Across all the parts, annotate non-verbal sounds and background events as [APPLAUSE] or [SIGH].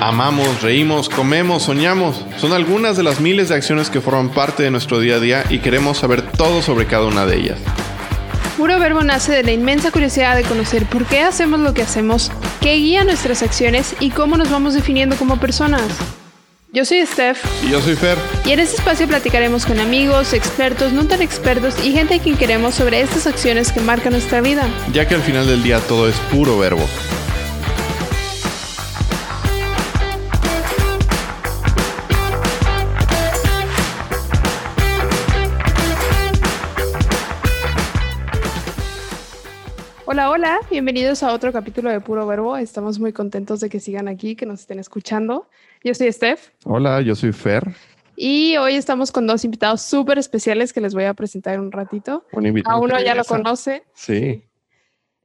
Amamos, reímos, comemos, soñamos. Son algunas de las miles de acciones que forman parte de nuestro día a día y queremos saber todo sobre cada una de ellas. Puro Verbo nace de la inmensa curiosidad de conocer por qué hacemos lo que hacemos, qué guía nuestras acciones y cómo nos vamos definiendo como personas. Yo soy Steph. Y yo soy Fer. Y en este espacio platicaremos con amigos, expertos, no tan expertos y gente a quien queremos sobre estas acciones que marcan nuestra vida. Ya que al final del día todo es puro verbo. Hola, bienvenidos a otro capítulo de Puro Verbo. Estamos muy contentos de que sigan aquí, que nos estén escuchando. Yo soy Steph. Hola, yo soy Fer. Y hoy estamos con dos invitados súper especiales que les voy a presentar en un ratito. a uno ya lo conoce. Sí.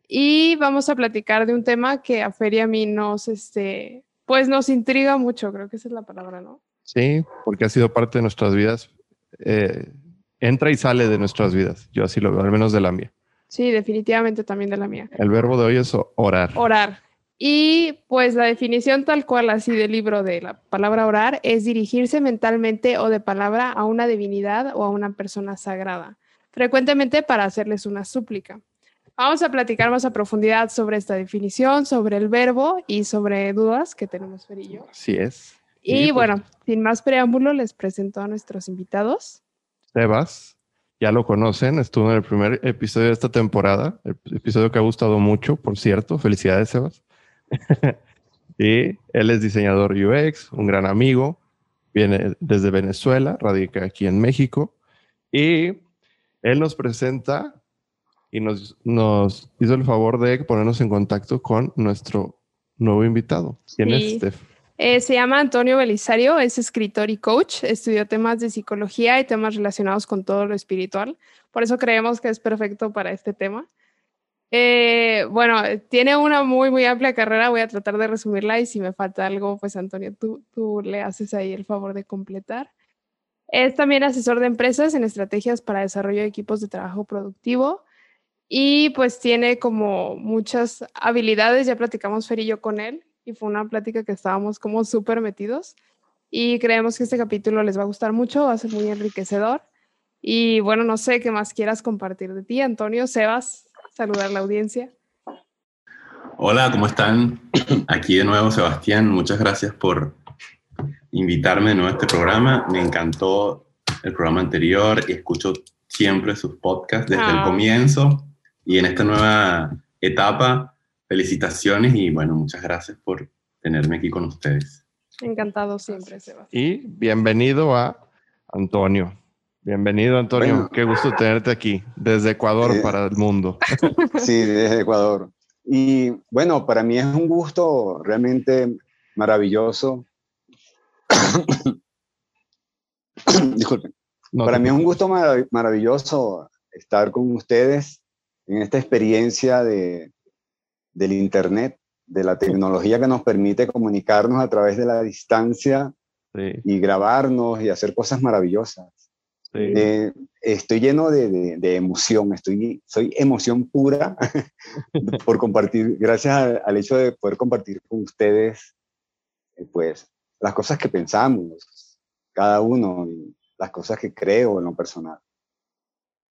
Y vamos a platicar de un tema que a Fer y a mí nos, este, pues nos intriga mucho, creo que esa es la palabra, ¿no? Sí, porque ha sido parte de nuestras vidas. Eh, entra y sale de nuestras vidas. Yo así lo veo, al menos de la mía. Sí, definitivamente también de la mía. El verbo de hoy es orar. Orar. Y pues la definición tal cual así del libro de la palabra orar es dirigirse mentalmente o de palabra a una divinidad o a una persona sagrada, frecuentemente para hacerles una súplica. Vamos a platicar más a profundidad sobre esta definición, sobre el verbo y sobre dudas que tenemos Fer y yo. Así es. Y, y pues bueno, sin más preámbulo, les presento a nuestros invitados. Sebas ya lo conocen, estuvo en el primer episodio de esta temporada, el episodio que ha gustado mucho, por cierto. Felicidades, Sebas. [LAUGHS] y él es diseñador UX, un gran amigo, viene desde Venezuela, radica aquí en México y él nos presenta y nos, nos hizo el favor de ponernos en contacto con nuestro nuevo invitado. ¿Quién es Steph? Eh, se llama Antonio Belisario, es escritor y coach, estudió temas de psicología y temas relacionados con todo lo espiritual, por eso creemos que es perfecto para este tema. Eh, bueno, tiene una muy, muy amplia carrera, voy a tratar de resumirla y si me falta algo, pues Antonio, tú, tú le haces ahí el favor de completar. Es también asesor de empresas en estrategias para desarrollo de equipos de trabajo productivo y pues tiene como muchas habilidades, ya platicamos Fer yo con él, y fue una plática que estábamos como súper metidos y creemos que este capítulo les va a gustar mucho, va a ser muy enriquecedor. Y bueno, no sé qué más quieras compartir de ti, Antonio, Sebas, saludar a la audiencia. Hola, ¿cómo están? [CLEARS THROAT] Aquí de nuevo Sebastián, muchas gracias por invitarme de nuevo a este programa. Me encantó el programa anterior y escucho siempre sus podcasts desde el ah. comienzo y en esta nueva etapa felicitaciones y bueno, muchas gracias por tenerme aquí con ustedes. Encantado siempre, Sebastián. Y bienvenido a Antonio. Bienvenido, Antonio. Qué gusto tenerte aquí, desde Ecuador para el mundo. [LAUGHS] Sí, desde Ecuador. Y bueno, para mí es un gusto realmente maravilloso. [COUGHS] Disculpen. para mí es un gusto maravilloso estar con ustedes en esta experiencia de, del Internet, de la tecnología que nos permite comunicarnos a través de la distancia y grabarnos y hacer cosas maravillosas. Eh, estoy lleno de, de, emoción, estoy, soy emoción pura [LAUGHS] por compartir, gracias al, hecho de poder compartir con ustedes, eh, pues, las cosas que pensamos, cada uno, y las cosas que creo en lo personal.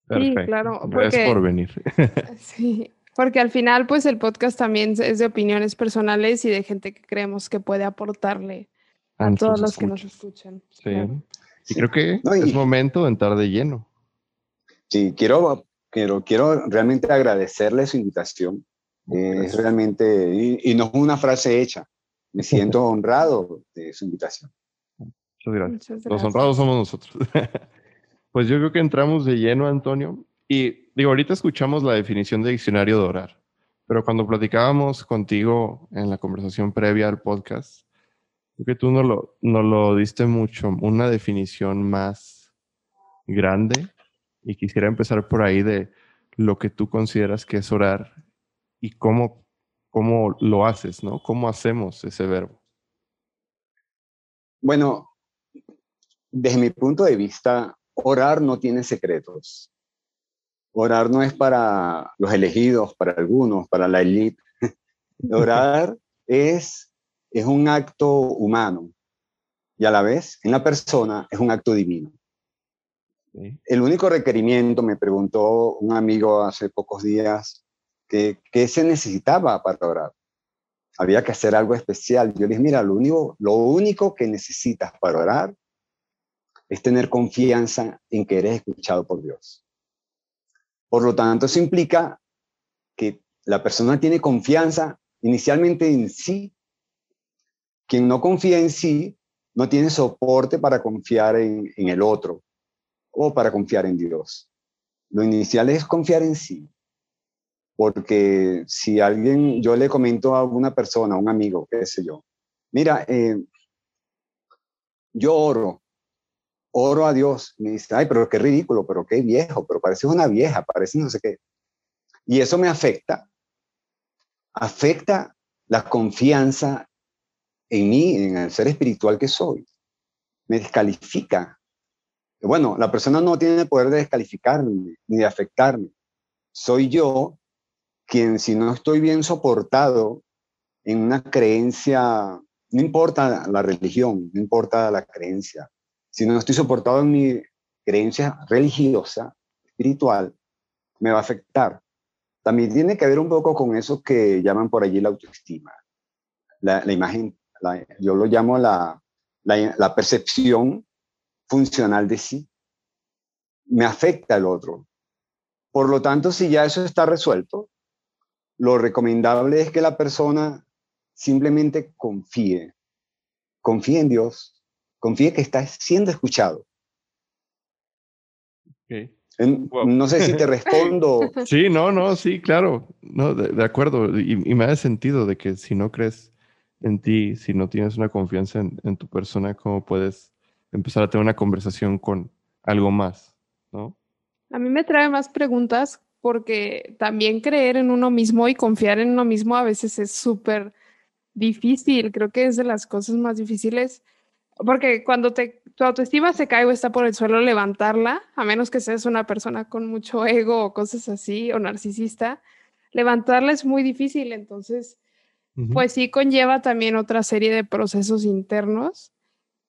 Sí, claro. Gracias por venir. [LAUGHS] sí, porque al final, pues el podcast también es de opiniones personales y de gente que creemos que puede aportarle a todos los que nos escuchan. Sí. Y creo que es momento de entrar de lleno. Sí, quiero, quiero, quiero realmente agradecerle su invitación. es realmente, y, no es una frase hecha. Me siento [LAUGHS] honrado de su invitación. Muchas gracias. Los honrados somos nosotros. [LAUGHS] pues yo creo que entramos de lleno, Antonio. Y digo, ahorita escuchamos la definición de diccionario de orar, pero cuando platicábamos contigo en la conversación previa al podcast, creo que tú no lo, lo diste mucho, una definición más grande y quisiera empezar por ahí de lo que tú consideras que es orar y cómo, cómo lo haces, ¿no? ¿Cómo hacemos ese verbo? Bueno, desde mi punto de vista, orar no tiene secretos. Orar no es para los elegidos, para algunos, para la élite. [LAUGHS] Orar es, es un acto humano y a la vez en la persona es un acto divino. El único requerimiento, me preguntó un amigo hace pocos días, que, ¿qué se necesitaba para orar? Había que hacer algo especial. Yo le dije, mira, lo único, lo único que necesitas para orar es tener confianza en que eres escuchado por Dios. Por lo tanto, eso implica que la persona tiene confianza inicialmente en sí. Quien no confía en sí no tiene soporte para confiar en, el otro o para confiar en Dios. Lo inicial es confiar en sí. Porque si alguien, yo le comento a una persona, a un amigo, qué sé yo, mira, eh, yo oro, oro a Dios. Me dice, ay, pero qué ridículo, pero qué viejo, pero pareces una vieja, parece no sé qué. Y eso me afecta. Afecta la confianza en mí, en el ser espiritual que soy. Me descalifica bueno, la persona no tiene el poder de descalificarme ni de afectarme. Soy yo quien, si no estoy bien soportado en una creencia, no importa la religión, no importa la creencia, si no estoy soportado en mi creencia religiosa, espiritual, me va a afectar. También tiene que ver un poco con eso que llaman por allí la autoestima. La, imagen, yo lo llamo la, la percepción funcional de sí. Me afecta el otro. Por lo tanto, si ya eso está resuelto, lo recomendable es que la persona simplemente confíe. Confíe en Dios. Confíe que está siendo escuchado. No sé si te respondo. [LAUGHS] Sí, no, no, sí, claro. No, de, acuerdo. Y, me da sentido de que si no crees en ti, si no tienes una confianza en, en tu persona, ¿cómo puedes empezar a tener una conversación con algo más, ¿no? A mí me trae más preguntas porque también creer en uno mismo y confiar en uno mismo a veces es súper difícil. Creo que es de las cosas más difíciles porque cuando te, tu autoestima se cae o está por el suelo, levantarla, a menos que seas una persona con mucho ego o cosas así o narcisista, levantarla es muy difícil. Entonces, pues sí conlleva también otra serie de procesos internos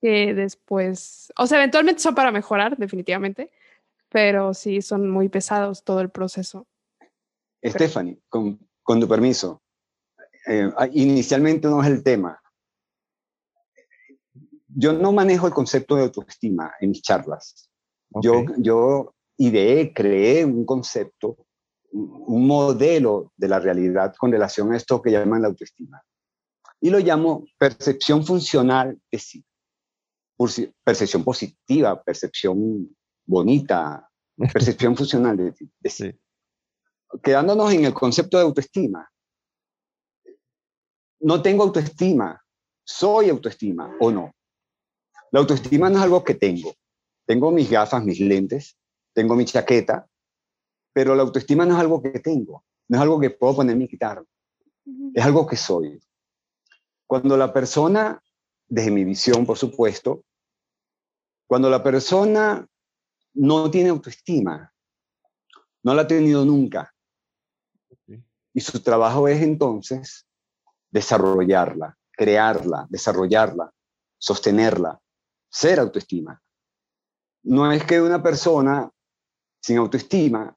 que después, o sea, eventualmente son para mejorar, definitivamente, pero sí son muy pesados todo el proceso. Stephanie, con, con tu permiso, eh, ah, inicialmente no es el tema. Yo no manejo el concepto de autoestima en mis charlas. Yo, yo ideé, creé un concepto, un modelo de la realidad con relación a esto que llaman la autoestima. Y lo llamo percepción funcional de sí percepción positiva, percepción bonita, [LAUGHS] percepción funcional de, sí. Quedándonos en el concepto de autoestima. No tengo autoestima, soy autoestima o no. La autoestima no es algo que tengo. Tengo mis gafas, mis lentes, tengo mi chaqueta, pero la autoestima no es algo que tengo, no es algo que puedo ponerme y quitar. Es algo que soy. Cuando la persona, desde mi visión, por supuesto, cuando la persona no tiene autoestima, no la ha tenido nunca, y su trabajo es entonces desarrollarla, crearla, desarrollarla, sostenerla, ser autoestima. No es que una persona sin autoestima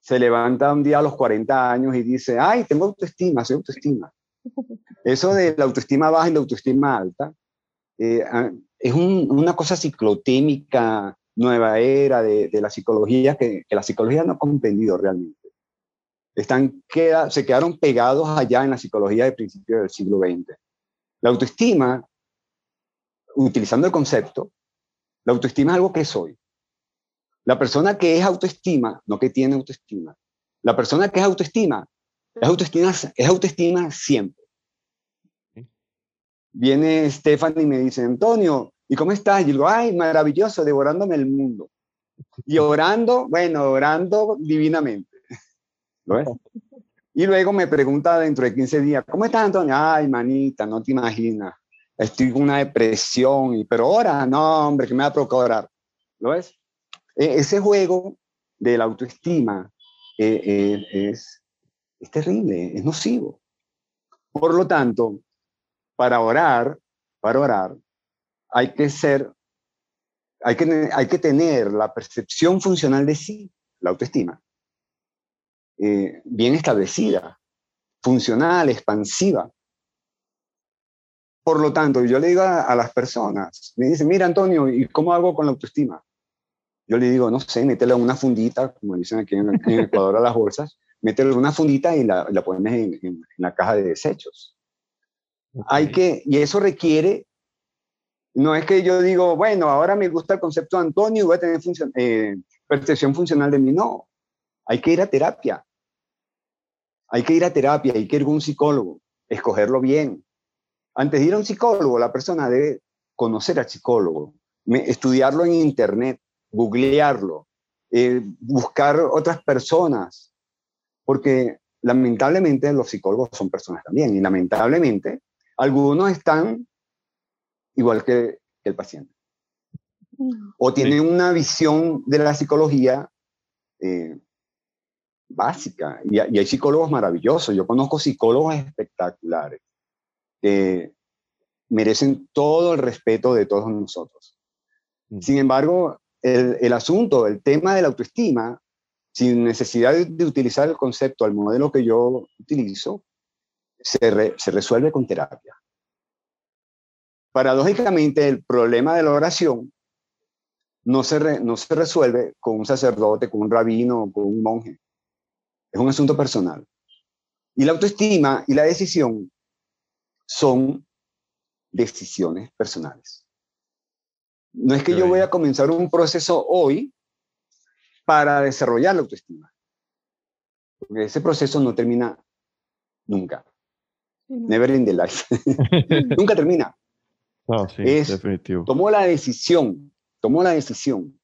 se levanta un día a los 40 años y dice, ay, tengo autoestima, soy autoestima. Eso de la autoestima baja y la autoestima alta, eh, es una cosa ciclotémica, nueva era de, la psicología que, la psicología no ha comprendido realmente. Están, se quedaron pegados allá en la psicología de principios del siglo XX. La autoestima, utilizando el concepto, la autoestima es algo que soy. La persona que es autoestima, no que tiene autoestima. La persona que es autoestima, es autoestima, es autoestima siempre viene Stephanie y me dice, Antonio, ¿y cómo estás? Y digo, ay, maravilloso, devorándome el mundo. Y orando, bueno, orando divinamente. [LAUGHS] ¿Lo ves? Y luego me pregunta dentro de 15 días, ¿cómo estás, Antonio? Ay, manita, no te imaginas. Estoy con una depresión, y, pero ahora, no, hombre, que me va a procurar. ¿Lo ves? E, ese juego de la autoestima eh, eh, es, es terrible, es nocivo. Por lo tanto, para orar, para orar, hay que ser, hay que, hay que tener la percepción funcional de sí, la autoestima, eh, bien establecida, funcional, expansiva. Por lo tanto, yo le digo a, las personas, me dicen, mira Antonio, ¿y cómo hago con la autoestima? Yo le digo, no sé, métele una fundita, como dicen aquí en, Ecuador a las bolsas, métele una fundita y la, la pones en, la caja de desechos. Hay que, y eso requiere, no es que yo digo, bueno, ahora me gusta el concepto de Antonio y voy a tener eh, percepción funcional de mí. No, hay que ir a terapia. Hay que ir a terapia, hay que ir a un psicólogo, escogerlo bien. Antes de ir a un psicólogo, la persona debe conocer al psicólogo, estudiarlo en internet, googlearlo, eh, buscar otras personas, porque lamentablemente los psicólogos son personas también, y lamentablemente algunos están igual que el paciente. O tienen una visión de la psicología eh, básica. Y, hay psicólogos maravillosos. Yo conozco psicólogos espectaculares que merecen todo el respeto de todos nosotros. Mm. Sin embargo, el, asunto, el tema de la autoestima, sin necesidad de, utilizar el concepto al modelo que yo utilizo, se, se resuelve con terapia. Paradójicamente, el problema de la oración no se, no se resuelve con un sacerdote, con un rabino, con un monje. Es un asunto personal. Y la autoestima y la decisión son decisiones personales. No es que yo voy a comenzar un proceso hoy para desarrollar la autoestima. Porque ese proceso no termina nunca. Never in the life. [LAUGHS] nunca termina. No, sí, definitivo. Tomó la decisión, tomó la decisión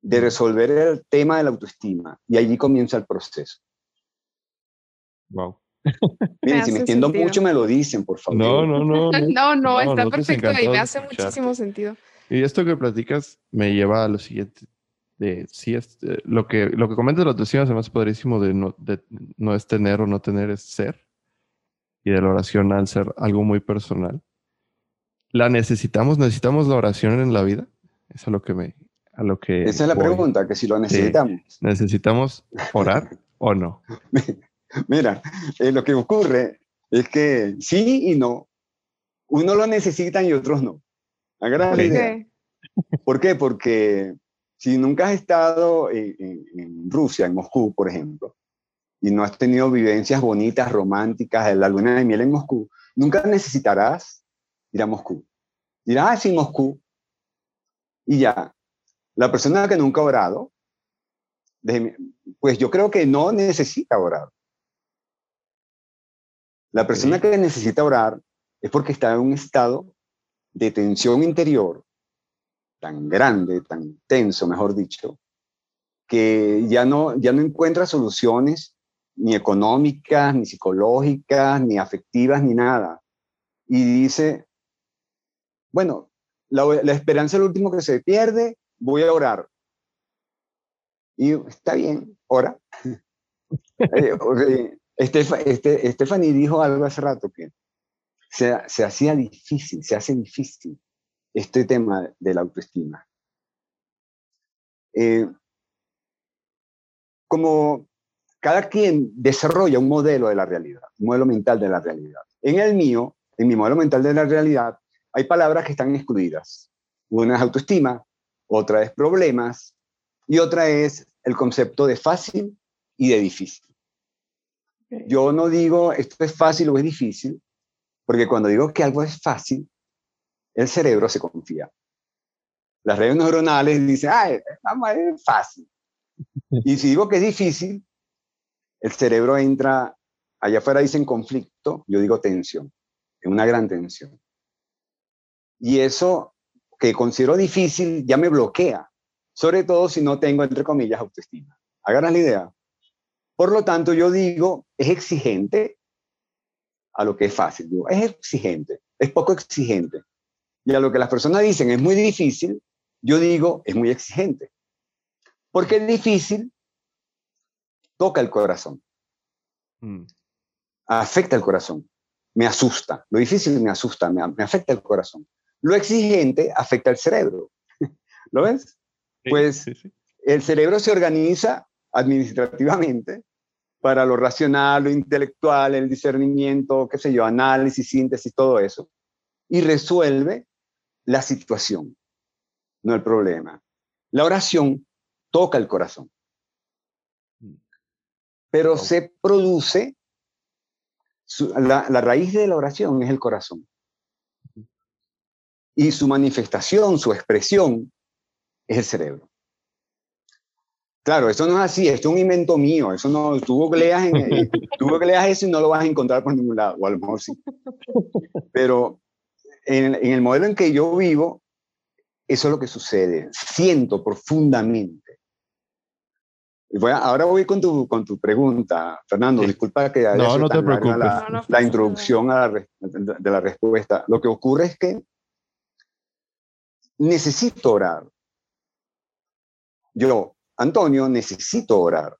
de resolver el tema de la autoestima y allí comienza el proceso. Wow. Miren, si me entiendo mucho me lo dicen, por favor. No, no, no. [LAUGHS] No, no, está perfecto y me hace muchísimo sentido. Y esto que platicas me lleva a lo siguiente. De, sí, es, eh, lo, que, lo que comentas de se me hace poderísimo de no, de no es tener o no tener, es ser. Y de la oración al ser algo muy personal. ¿La necesitamos? ¿Necesitamos la oración en la vida? Eso es lo que me, lo que... Esa es la pregunta, que si lo necesitamos. ¿Necesitamos orar o no? [LAUGHS] [LAUGHS] Mira, eh, lo que ocurre es que sí y no. Uno lo necesita y otros no. Agarra la idea. ¿Por qué? Porque si nunca has estado en, Rusia, en Moscú, por ejemplo, y no has tenido vivencias bonitas, románticas, en la luna de miel en Moscú, nunca necesitarás ir a Moscú. Dirás, ah, sí, Moscú. Y ya, la persona que nunca ha orado, pues yo creo que no necesita orar. La persona que necesita orar es porque está en un estado de tensión interior tan grande, tan tenso, mejor dicho, que ya no, ya no encuentra soluciones ni económicas, ni psicológicas, ni afectivas, ni nada. Y dice, bueno, la, la esperanza es lo último que se pierde, voy a orar. Y está bien, ora. [LAUGHS] Eh, este, Stephanie dijo algo hace rato que se, se hacía difícil, se hace difícil este tema de la autoestima. Eh, como cada quien desarrolla un modelo de la realidad, un modelo mental de la realidad. En el mío, en mi modelo mental de la realidad, hay palabras que están excluidas. Una es autoestima, otra es problemas y otra es el concepto de fácil y de difícil. Yo no digo esto es fácil o es difícil, porque cuando digo que algo es fácil, el cerebro se confía. Las redes neuronales dicen, ah, es fácil. Y si digo que es difícil, el cerebro entra, allá afuera dicen conflicto, yo digo tensión, en una gran tensión. Y eso que considero difícil ya me bloquea, sobre todo si no tengo, entre comillas, autoestima. Agarras la idea. Por lo tanto, yo digo, es exigente a lo que es fácil. Digo, es exigente, es poco exigente. Y a lo que las personas dicen es muy difícil, yo digo, es muy exigente. ¿Por qué es difícil? toca el corazón. Mm. Afecta el corazón. Me asusta. Lo difícil me asusta, me, afecta el corazón. Lo exigente afecta el cerebro. [LAUGHS] ¿Lo ves? pues el cerebro se organiza administrativamente para lo racional, lo intelectual, el discernimiento, qué sé yo, análisis, síntesis, todo eso, y resuelve la situación, no el problema. La oración toca el corazón, pero se produce, la, la raíz de la oración es el corazón. Y su manifestación, su expresión, es el cerebro. Claro, eso no es así, esto es un invento mío, eso no, tú googleas, en, eh, tú googleas eso y no lo vas a encontrar por ningún lado, o a lo mejor sí. Pero en, en el modelo en que yo vivo, eso es lo que sucede, siento profundamente. ahora voy con tu, con tu pregunta, Fernando, disculpa que haya no, no te preocupes. La, la, introducción a la, de la respuesta. Lo que ocurre es que necesito orar. Yo, Antonio, necesito orar.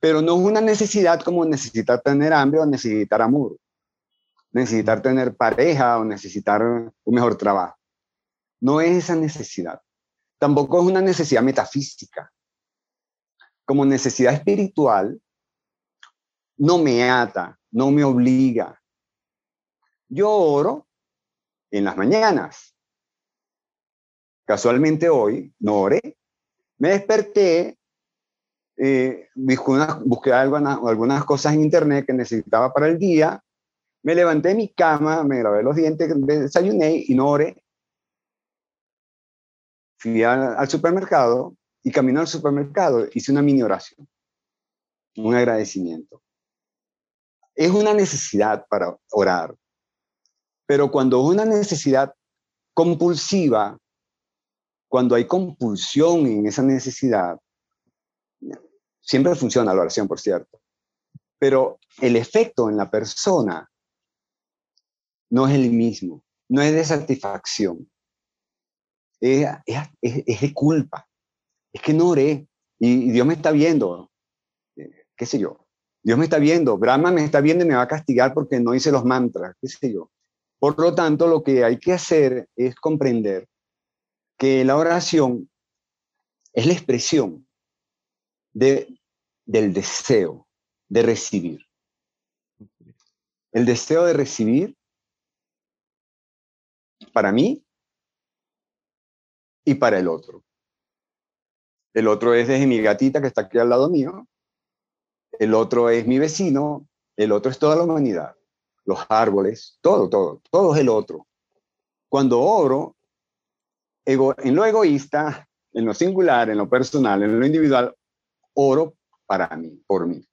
Pero no es una necesidad como necesitar tener hambre o necesitar amor, necesitar tener pareja o necesitar un mejor trabajo. No es esa necesidad. Tampoco es una necesidad metafísica. Como necesidad espiritual, no me ata, no me obliga. Yo oro en las mañanas. Casualmente hoy no oré me desperté, eh, busqué, algunas, cosas en internet que necesitaba para el día, me levanté de mi cama, me lavé los dientes, desayuné y no oré. Fui al, supermercado y camino al supermercado hice una mini oración, un agradecimiento. Es una necesidad para orar, pero cuando es una necesidad compulsiva, cuando hay compulsión en esa necesidad, siempre funciona la oración, por cierto, pero el efecto en la persona no es el mismo, no es de satisfacción, es, de culpa, es que no oré y, Dios me está viendo, qué sé yo, Dios me está viendo, Brahma me está viendo y me va a castigar porque no hice los mantras, qué sé yo. Por lo tanto, lo que hay que hacer es comprender que la oración es la expresión de, del deseo de recibir. El deseo de recibir para mí y para el otro. El otro es desde mi gatita que está aquí al lado mío. El otro es mi vecino. El otro es toda la humanidad. Los árboles, todo, todo, todo es el otro. Cuando oro, en lo egoísta, en lo singular, en lo personal, en lo individual, oro para mí, por mí.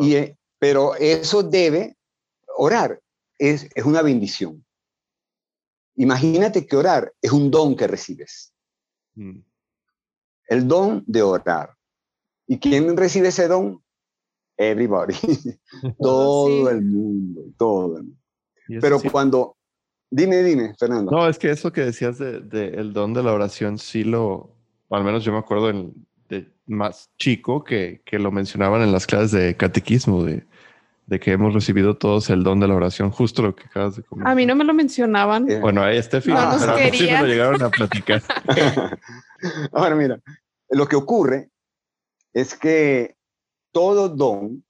Y, eh, pero eso debe, orar es, es una bendición. Imagínate que orar es un don que recibes. Mm. El don de orar. ¿Y quién recibe ese don? Everybody. [LAUGHS] [LAUGHS] todo el mundo, todo el mundo. Pero cuando Dime, dime, Fernando. No, es que eso que decías del de, el don de la oración, sí lo, al menos yo me acuerdo de más chico que, que, lo mencionaban en las clases de catequismo, de, de, que hemos recibido todos el don de la oración, justo lo que acabas de comentar. A mí no me lo mencionaban. Eh, bueno, ahí este final, no pero sí me lo llegaron a platicar. [LAUGHS] [LAUGHS] Ahora mira, lo que ocurre es que todo don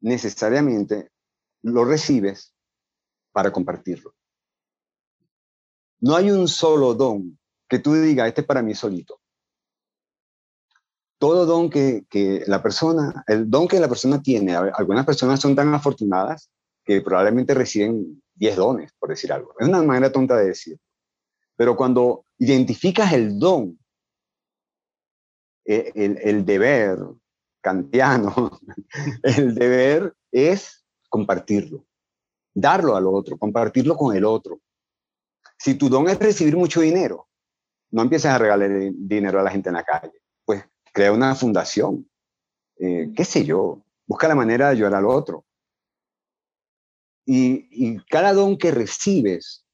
necesariamente lo recibes para compartirlo. No hay un solo don que tú digas, este es para mí solito. Todo don que, que la persona, el don que la persona tiene, algunas personas son tan afortunadas que probablemente reciben 10 dones, por decir algo. Es una manera tonta de decir. Pero cuando identificas el don, e, el, el, deber kantiano, [LAUGHS] el deber es compartirlo darlo al otro, compartirlo con el otro. Si tu don es recibir mucho dinero, no empieces a regalar dinero a la gente en la calle, pues crea una fundación, eh, qué sé yo, busca la manera de ayudar al otro. Y, y cada don que recibes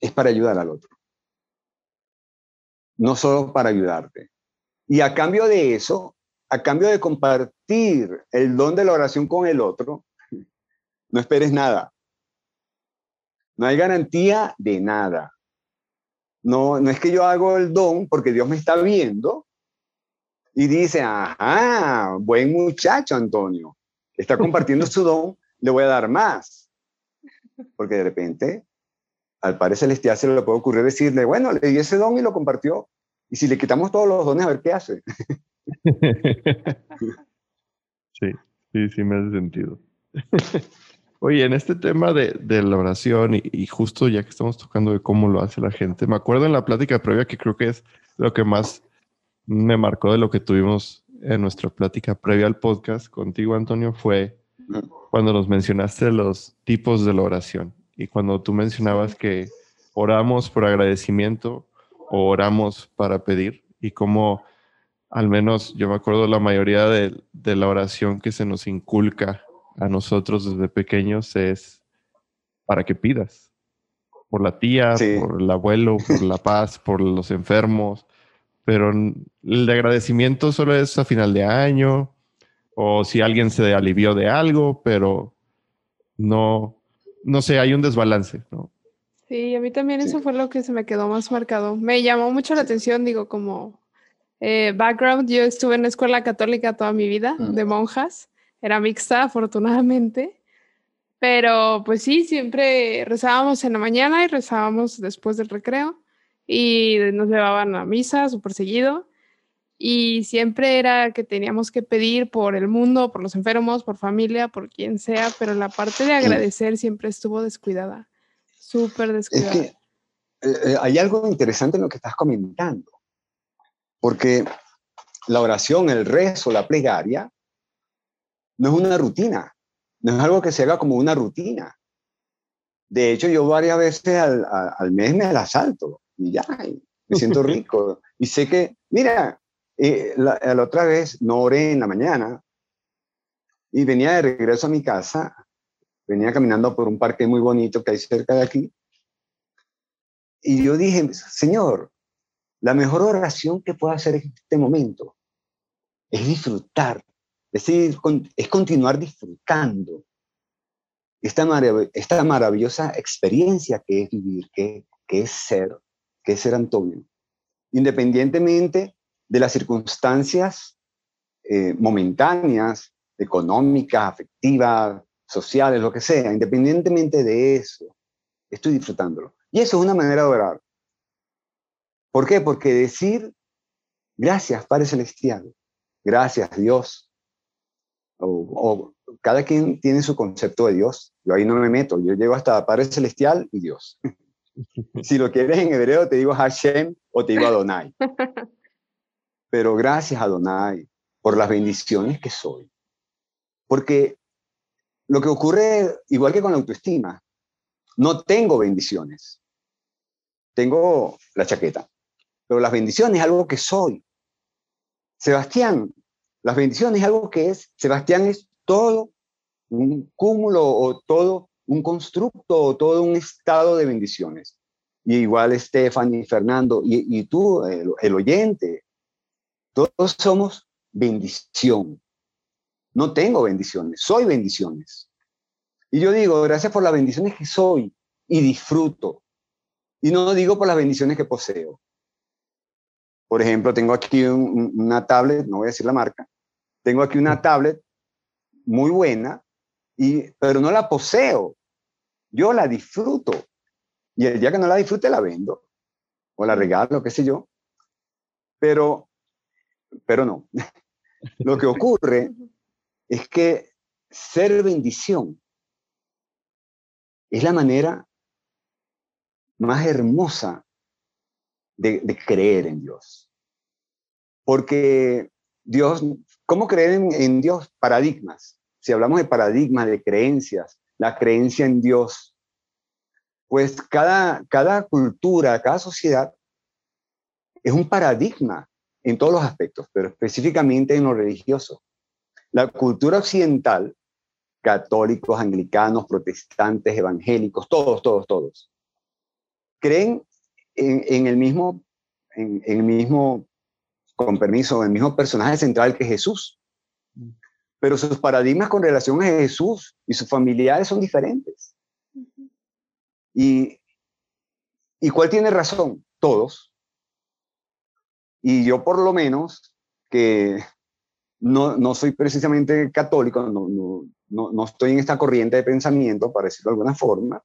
es para ayudar al otro. no solo para ayudarte. Y a cambio de eso, a cambio de compartir el don de la oración con el otro, no esperes nada. No hay garantía de nada. No, no es que yo hago el don porque Dios me está viendo y dice, ajá, buen muchacho Antonio, está compartiendo su don, le voy a dar más. Porque de repente al Padre Celestial se le puede ocurrir decirle, bueno, le di ese don y lo compartió. Y si le quitamos todos los dones, a ver qué hace. [LAUGHS] sí, sí, sí me hace sentido. [LAUGHS] Oye, en este tema de, la oración y, justo ya que estamos tocando de cómo lo hace la gente, me acuerdo en la plática previa que creo que es lo que más me marcó de lo que tuvimos en nuestra plática previa al podcast contigo, Antonio, fue cuando nos mencionaste los tipos de la oración. Y cuando tú mencionabas que oramos por agradecimiento o oramos para pedir y como al menos yo me acuerdo la mayoría de, la oración que se nos inculca a nosotros desde pequeños es para que pidas por la tía, por el abuelo, por la paz, por los enfermos, pero el de agradecimiento solo es a final de año o si alguien se alivió de algo, pero no, no sé, hay un desbalance, ¿no? Sí, a mí también eso fue lo que se me quedó más marcado. Me llamó mucho la atención, digo, como eh, background, yo estuve en la escuela católica toda mi vida, mm. de monjas, era mixta, afortunadamente, pero pues sí, siempre rezábamos en la mañana y rezábamos después del recreo y nos llevaban a misa súper seguido. Y siempre era que teníamos que pedir por el mundo, por los enfermos, por familia, por quien sea, pero la parte de agradecer siempre estuvo descuidada, súper descuidada. Es que, eh, eh, hay algo interesante en lo que estás comentando, porque la oración, el rezo, la plegaria, no es una rutina, no es algo que se haga como una rutina. De hecho, yo varias veces al, al mes me la salto y ya, me siento [LAUGHS] rico. y sé que, mira, eh, la, otra vez no oré en la mañana y venía de regreso a mi casa, venía caminando por un parque muy bonito que hay cerca de aquí. Y yo dije, Señor, la mejor oración que puedo hacer en este momento es disfrutar, es, es continuar disfrutando esta, esta maravillosa experiencia que es vivir, que, que es ser, que es ser Antonio. Independientemente de las circunstancias eh, momentáneas, económicas, afectivas, sociales, lo que sea, independientemente de eso, estoy disfrutándolo. Y eso es una manera de orar. ¿Por qué? Porque decir gracias, Padre Celestial, gracias Dios, o, cada quien tiene su concepto de Dios. Yo ahí no me meto, yo llego hasta Padre Celestial y Dios. [LAUGHS] si lo quieres en hebreo, te digo Hashem o te digo Adonai. [LAUGHS] pero gracias a Donai por las bendiciones que soy. Porque lo que ocurre, igual que con la autoestima, no tengo bendiciones. Tengo la chaqueta, pero las bendiciones es algo que soy. Sebastián, las bendiciones es algo que es. Sebastián es todo un cúmulo o todo un constructo o todo un estado de bendiciones. Y igual Stephanie, Fernando y, tú, el oyente, todos somos bendición. No tengo bendiciones, soy bendiciones. Y yo digo, gracias por las bendiciones que soy y disfruto. Y no digo por las bendiciones que poseo. Por ejemplo, tengo aquí una tablet, no voy a decir la marca, tengo aquí una tablet muy buena, y, pero no la poseo. Yo la disfruto. Y el día que no la disfrute, la vendo o la regalo, qué sé yo. Pero pero no. [LAUGHS] Lo que ocurre es que ser bendición es la manera más hermosa de, creer en Dios. Porque Dios, ¿cómo creer en, Dios? Paradigmas. Si hablamos de paradigmas, de creencias, la creencia en Dios, pues cada, cada cultura, cada sociedad es un paradigma en todos los aspectos, pero específicamente en lo religioso. La cultura occidental, católicos, anglicanos, protestantes, evangélicos, todos, todos, todos, creen en, el mismo en, el mismo, con permiso, el mismo personaje central que Jesús. Pero sus paradigmas con relación a Jesús y sus familiares son diferentes. Y, ¿Y cuál tiene razón? Todos. Y yo por lo menos, que no, no soy precisamente católico, no, no, no, estoy en esta corriente de pensamiento, para decirlo de alguna forma,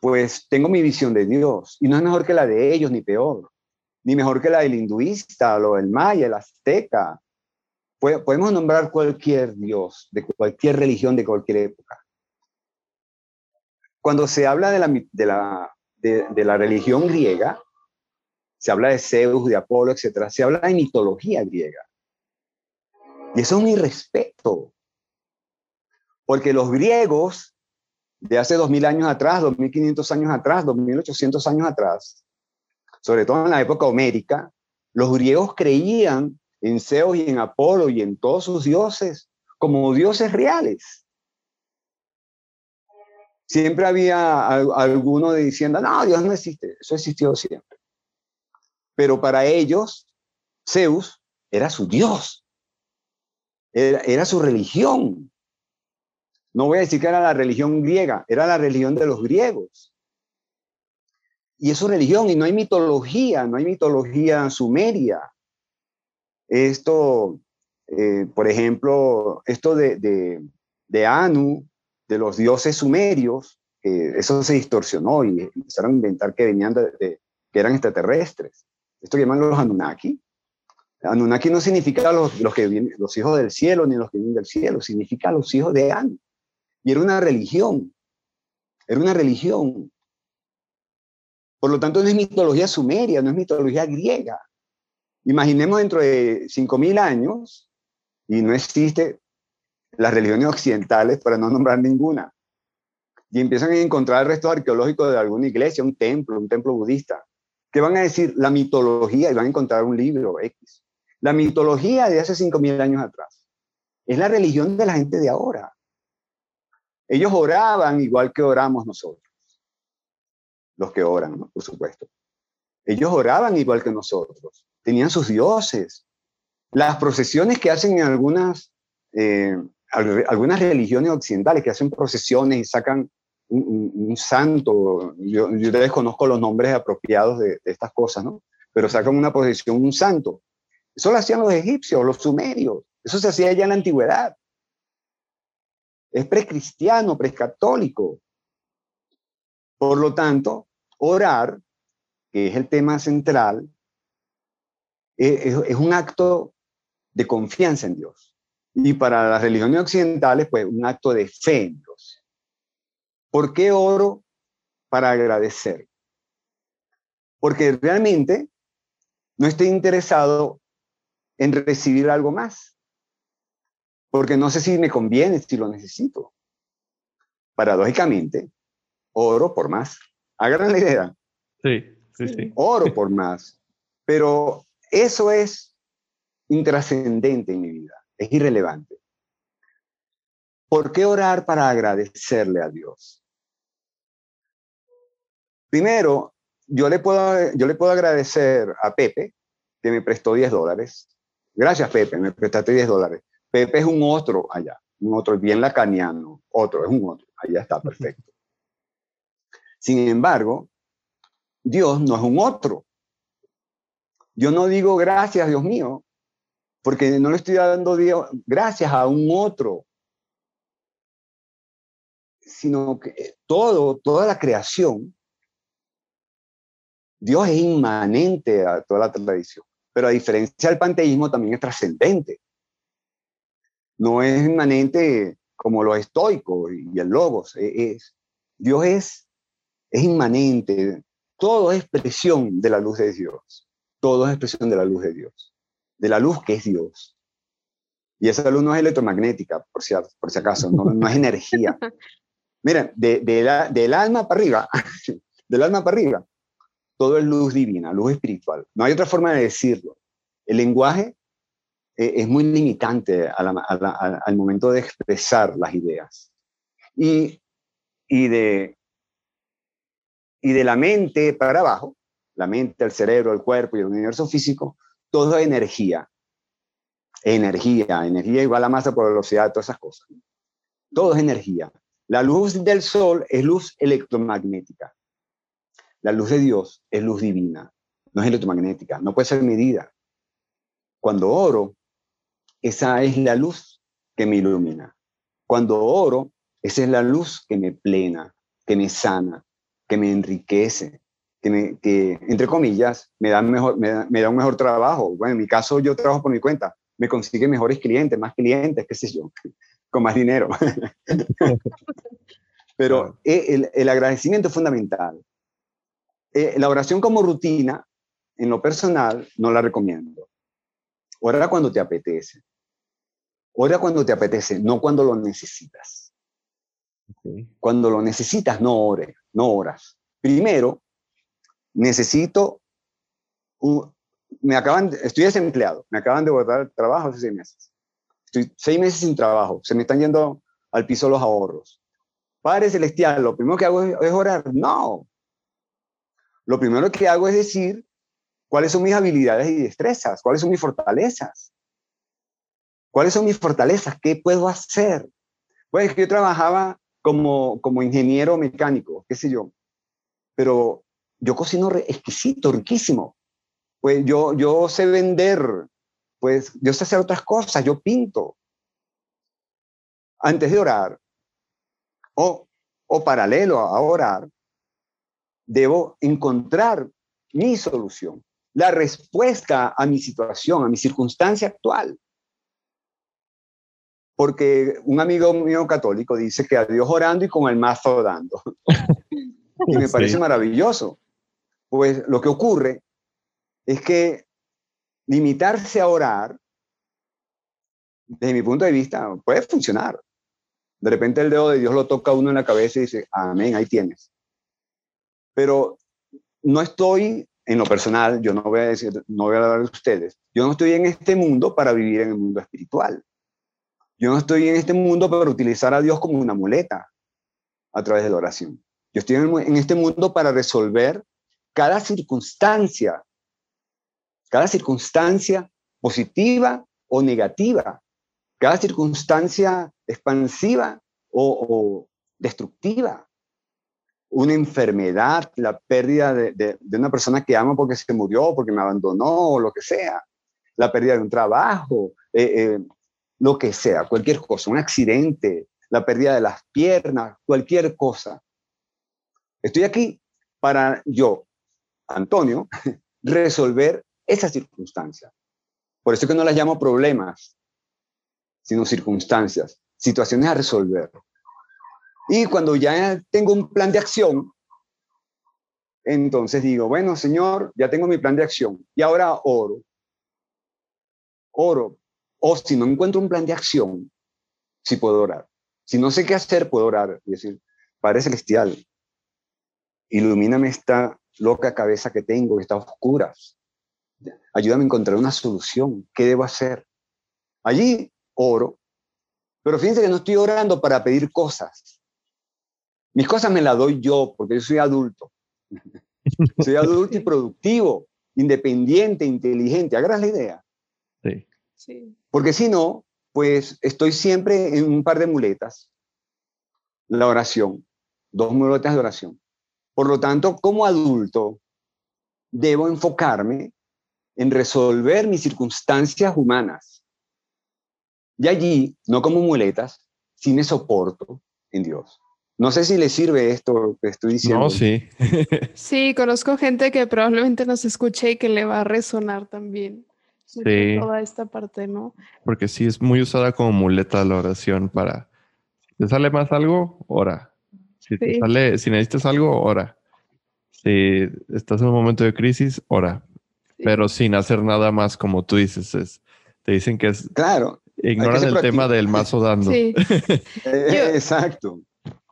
pues tengo mi visión de Dios y no es mejor que la de ellos, ni peor, ni mejor que la del hinduista, lo del maya, el azteca. Podemos nombrar cualquier Dios, de cualquier religión, de cualquier época. Cuando se habla de la, de la, de, la religión griega, se habla de Zeus, de Apolo, etc. Se habla de mitología griega. Y eso es un irrespeto. Porque los griegos de hace 2000 años atrás, 2500 años atrás, 2800 años atrás, sobre todo en la época homérica, los griegos creían en Zeus y en Apolo y en todos sus dioses como dioses reales. Siempre había alguno diciendo, no, Dios no existe, eso existió siempre. Pero para ellos, Zeus era su Dios, era, era su religión. No voy a decir que era la religión griega, era la religión de los griegos. Y es su religión, y no hay mitología, no hay mitología sumeria. Esto, eh, por ejemplo, esto de, de, Anu, de los dioses sumerios, eso se distorsionó y empezaron a inventar que venían de, que eran extraterrestres. Esto que llaman los Anunnaki. Anunnaki no significa los, los, los hijos del cielo ni los que vienen del cielo, significa los hijos de Anu. Y era una religión. Era una religión. Por lo tanto, no es mitología sumeria, no es mitología griega. Imaginemos dentro de 5.000 años y no existe las religiones occidentales, para no nombrar ninguna. Y empiezan a encontrar restos arqueológicos de alguna iglesia, un templo, un templo budista. que van a decir? La mitología, y van a encontrar un libro X. La mitología de hace 5.000 años atrás. Es la religión de la gente de ahora. Ellos oraban igual que oramos nosotros. Los que oran, por supuesto. Ellos oraban igual que nosotros. Tenían sus dioses. Las procesiones que hacen en algunas, eh, algunas religiones occidentales, que hacen procesiones y sacan un, santo, yo, yo, desconozco los nombres apropiados de, de, estas cosas, ¿no? Pero sacan una procesión, un santo. Eso lo hacían los egipcios, los sumerios. Eso se hacía ya en la antigüedad es precristiano, precatólico. Por lo tanto, orar, que es el tema central, es, es, un acto de confianza en Dios. Y para las religiones occidentales, pues un acto de fe en Dios. ¿Por qué oro? Para agradecer. Porque realmente no estoy interesado en recibir algo más porque no sé si me conviene, si lo necesito. Paradójicamente, oro por más. Hagan la idea. Sí, sí, sí. Oro [LAUGHS] por más. Pero eso es intrascendente en mi vida, es irrelevante. ¿Por qué orar para agradecerle a Dios? Primero, yo le puedo, yo le puedo agradecer a Pepe, que me prestó 10 dólares. Gracias, Pepe, me prestaste 10 dólares. Pepe es un otro allá, un otro bien lacaniano, otro, es un otro, allá está perfecto. Sin embargo, Dios no es un otro. Yo no digo gracias, Dios mío, porque no le estoy dando Dios, gracias a un otro, sino que todo, toda la creación, Dios es inmanente a toda la tradición, pero a diferencia del panteísmo también es trascendente no es inmanente como lo estoico y el logos. E, es, Dios es, es inmanente. Todo es expresión de la luz de Dios. Todo es expresión de la luz de Dios. De la luz que es Dios. Y esa luz no es electromagnética, por si, por si acaso, no, es energía. [LAUGHS] Miren, de, del alma para arriba, [LAUGHS] del alma para arriba, todo es luz divina, luz espiritual. No hay otra forma de decirlo. El lenguaje eh, es muy limitante al momento de expresar las ideas. Y, y, de, y de la mente para abajo, la mente, el cerebro, el cuerpo y el universo físico, todo energía. Energía, energía igual a masa por velocidad, todas esas cosas. Todo es energía. La luz del sol es luz electromagnética. La luz de Dios es luz divina, no es electromagnética, no puede ser medida. Cuando oro, esa es la luz que me ilumina. Cuando oro, esa es la luz que me plena, que me sana, que me enriquece, que, me, que entre comillas, me da, mejor, me, da, un mejor trabajo. Bueno, en mi caso yo trabajo por mi cuenta, me consigue mejores clientes, más clientes, qué sé yo, [LAUGHS] con más dinero. [LAUGHS] Pero eh, el, agradecimiento es fundamental. Eh, la oración como rutina, en lo personal, no la recomiendo. Ora cuando te apetece. Ora cuando te apetece, no cuando lo necesitas. Cuando lo necesitas, no ores, no oras. Primero, necesito, me acaban, estoy desempleado, me acaban de botar el trabajo hace seis meses. Estoy seis meses sin trabajo, se me están yendo al piso los ahorros. Padre Celestial, lo primero que hago es orar. No. Lo primero que hago es decir cuáles son mis habilidades y destrezas, cuáles son mis fortalezas. ¿Cuáles son mis fortalezas? ¿Qué puedo hacer? Pues yo trabajaba como, como ingeniero mecánico, qué sé yo, pero yo cocino exquisito, riquísimo. Pues yo, yo sé vender, pues yo sé hacer otras cosas, yo pinto. Antes de orar, o, o paralelo a orar, debo encontrar mi solución, la respuesta a mi situación, a mi circunstancia actual. Porque un amigo mío católico dice que a Dios orando y con el mazo dando. y me parece maravilloso. Pues lo que ocurre es que limitarse a orar, desde mi punto de vista, puede funcionar. De repente el dedo de Dios lo toca a uno en la cabeza y dice, amén, ahí tienes. Pero no estoy, en lo personal, yo no voy a decir, no voy a hablar de ustedes, yo no estoy en este mundo para vivir en el mundo espiritual. Yo no estoy en este mundo para utilizar a Dios como una muleta a través de la oración. Yo estoy en este mundo para resolver cada circunstancia, cada circunstancia positiva o negativa, cada circunstancia expansiva o, destructiva. Una enfermedad, la pérdida de, una persona que amo porque se murió, porque me abandonó, o lo que sea. La pérdida de un trabajo, eh, eh, lo que sea, cualquier cosa, un accidente, la pérdida de las piernas, cualquier cosa. Estoy aquí para yo, Antonio, [LAUGHS] resolver esa circunstancia. Por eso que no las llamo problemas, sino circunstancias, situaciones a resolver. Y cuando ya tengo un plan de acción, entonces digo, bueno, Señor, ya tengo mi plan de acción y ahora oro. Oro o si no encuentro un plan de acción, sí puedo orar. Si no sé qué hacer, puedo orar y decir, Padre Celestial, ilumíname esta loca cabeza que tengo, que está oscura. Ayúdame a encontrar una solución. ¿Qué debo hacer? Allí oro, pero fíjense que no estoy orando para pedir cosas. Mis cosas me las doy yo porque yo soy adulto. [LAUGHS] soy adulto y productivo, independiente, inteligente. ¿Agarras la idea? Sí. Porque si no, pues estoy siempre en un par de muletas. La oración, dos muletas de oración. Por lo tanto, como adulto, debo enfocarme en resolver mis circunstancias humanas. Y allí, no como muletas, sí me soporto en Dios. No sé si le sirve esto que estoy diciendo. No, sí. sí, conozco gente que probablemente nos escuche y que le va a resonar también. Sí. Toda esta parte, ¿no? Porque sí es muy usada como muleta la oración para. Si te sale más algo, ora. Si te sale, si necesitas algo, ora. Si estás en un momento de crisis, ora. Pero sin hacer nada más, como tú dices, es, te dicen que es. Claro. Ignoran el tema del mazo dando. Sí. [LAUGHS] Eh, exacto.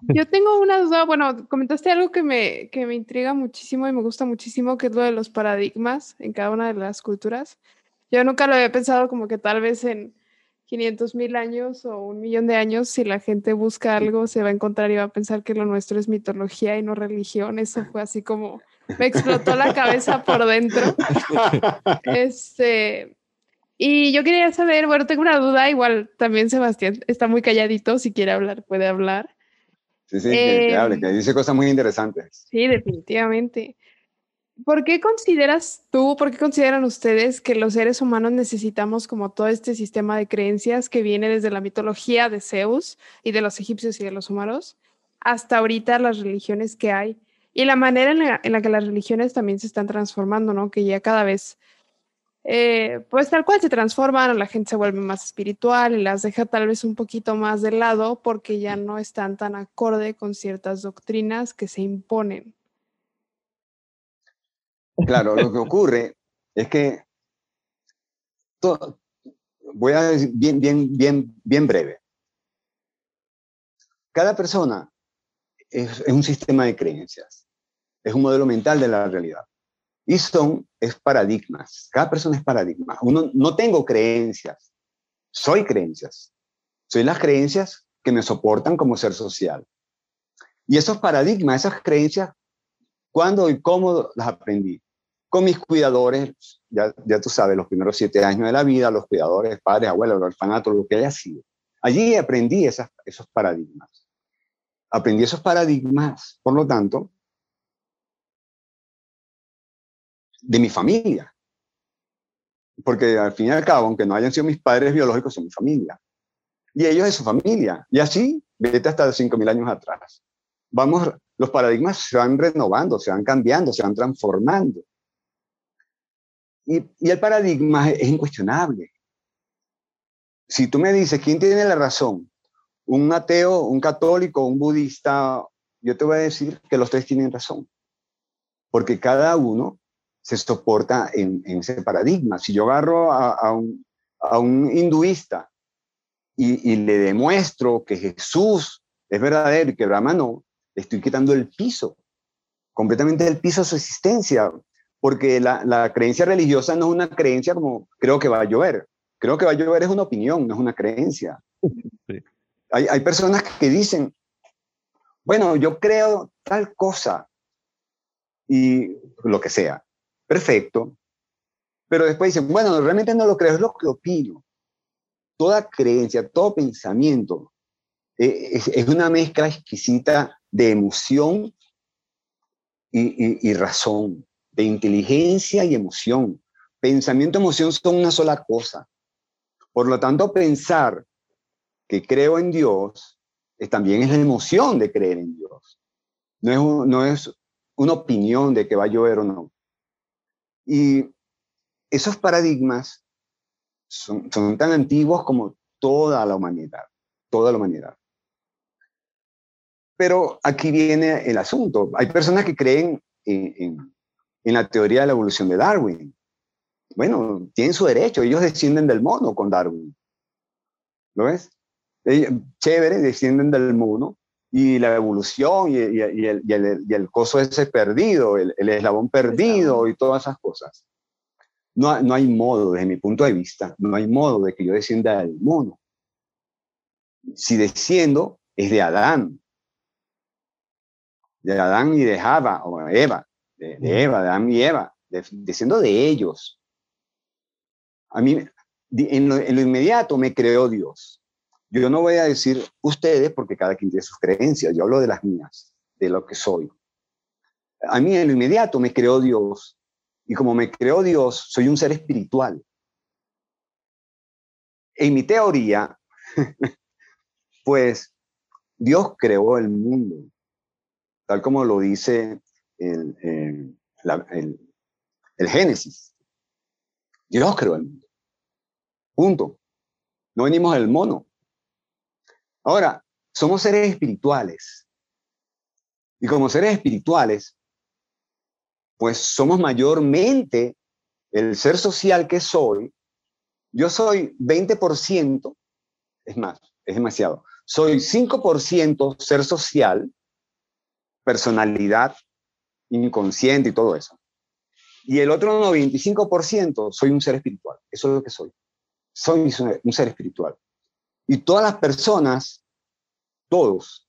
Yo tengo una duda, bueno, comentaste algo que me, que me intriga muchísimo y me gusta muchísimo, que es lo de los paradigmas en cada una de las culturas. Yo nunca lo había pensado como que tal vez en 500 mil años o un millón de años, si la gente busca algo, se va a encontrar y va a pensar que lo nuestro es mitología y no religión. Eso fue así como Me explotó la cabeza por dentro. Este, y yo quería saber, bueno, tengo una duda, igual también Sebastián está muy calladito, si quiere hablar, puede hablar. Sí, sí, que, hable, que dice cosas muy interesantes. Sí, definitivamente. ¿Por qué consideras tú, por qué consideran ustedes que los seres humanos necesitamos como todo este sistema de creencias que viene desde la mitología de Zeus y de los egipcios y de los humanos hasta ahorita las religiones que hay? Y la manera en la, que las religiones también se están transformando, ¿no? Que ya cada vez eh, pues tal cual se transforman, la gente se vuelve más espiritual y las deja tal vez un poquito más de lado porque ya no están tan acorde con ciertas doctrinas que se imponen. Claro, lo que ocurre es que voy a decir bien, bien, bien, bien breve. Cada persona es un sistema de creencias, es un modelo mental de la realidad. Y son es paradigmas. Cada persona es paradigma. Uno, no tengo creencias, soy creencias. Soy las creencias que me soportan como ser social. Y esos paradigmas, esas creencias, ¿cuándo y cómo las aprendí? Con mis cuidadores, ya, ya tú sabes, los primeros siete años de la vida, los cuidadores, padres, abuelos, los orfanatos, lo que haya sido. Allí aprendí esos paradigmas. Aprendí esos paradigmas, por lo tanto, de mi familia. Porque al fin y al cabo, aunque no hayan sido mis padres biológicos, son mi familia. Y ellos de su familia. Y así, vete hasta 5.000 años atrás. Vamos, los paradigmas se van renovando, se van cambiando, se van transformando. Y, el paradigma es incuestionable. Si tú me dices, ¿quién tiene la razón? ¿Un ateo, un católico, un budista? Yo te voy a decir que los tres tienen razón. Porque cada uno se soporta en, ese paradigma. Si yo agarro a, un, a un, hinduista y, le demuestro que Jesús es verdadero y que Brahma no, le estoy quitando el piso, completamente el piso a su existencia, porque la, la, creencia religiosa no es una creencia como creo que va a llover. Creo que va a llover es una opinión, no es una creencia. Hay, hay personas que dicen, bueno, yo creo tal cosa y lo que sea perfecto, pero después dicen, bueno, realmente no lo creo, es lo que opino. Toda creencia, todo pensamiento eh, es, una mezcla exquisita de emoción y, y razón, de inteligencia y emoción. Pensamiento y emoción son una sola cosa. Por lo tanto, pensar que creo en Dios es, también es la emoción de creer en Dios. No es, no es una opinión de que va a llover o no. Y esos paradigmas son, tan antiguos como toda la humanidad, toda la humanidad. Pero aquí viene el asunto. Hay personas que creen en, la teoría de la evolución de Darwin. Bueno, tienen su derecho, ellos descienden del mono con Darwin. ¿Lo ves? chévere, descienden del mono y la evolución y, el, y, el, coso ese perdido, el, eslabón perdido y todas esas cosas. No, no hay modo, desde mi punto de vista, no hay modo de que yo descienda del mono. Si desciendo, es de Adán. De Adán y de Java, o Eva, de, Eva, de Adán y Eva, desciendo de ellos. A mí, en lo, en lo inmediato me creó Dios. Yo no voy a decir ustedes porque cada quien tiene sus creencias, yo hablo de las mías, de lo que soy. A mí en lo inmediato me creó Dios y como me creó Dios, soy un ser espiritual. En mi teoría, [LAUGHS] pues Dios creó el mundo, tal como lo dice el, el, el Génesis. Dios creó el mundo. Punto. No venimos del mono. Ahora, somos seres espirituales. Y como seres espirituales, pues somos mayormente el ser social que soy. Yo soy 20%, es más, es demasiado. Soy 5% ser social, personalidad, inconsciente y todo eso. Y el otro 95% soy un ser espiritual. Eso es lo que soy. Soy un ser espiritual. Y todas las personas, todos,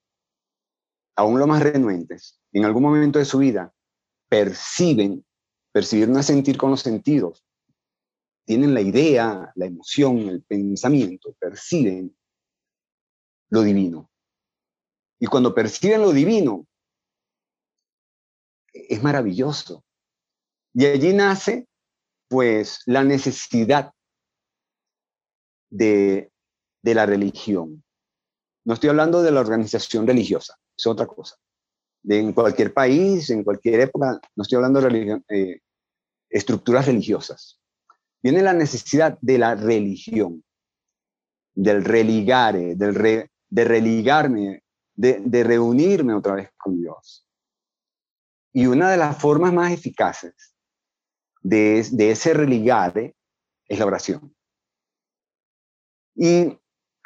aún los más renuentes, en algún momento de su vida, perciben, percibir no es sentir con los sentidos, tienen la idea, la emoción, el pensamiento, perciben lo divino. Y cuando perciben lo divino, es maravilloso. Y allí nace, pues, la necesidad de, de la religión. No estoy hablando de la organización religiosa, es otra cosa. En cualquier país, en cualquier época, no estoy hablando de religión, eh, estructuras religiosas. Viene la necesidad de la religión, del religare, del de religarme, de reunirme otra vez con Dios. Y una de las formas más eficaces de, de ese religare es la oración. Y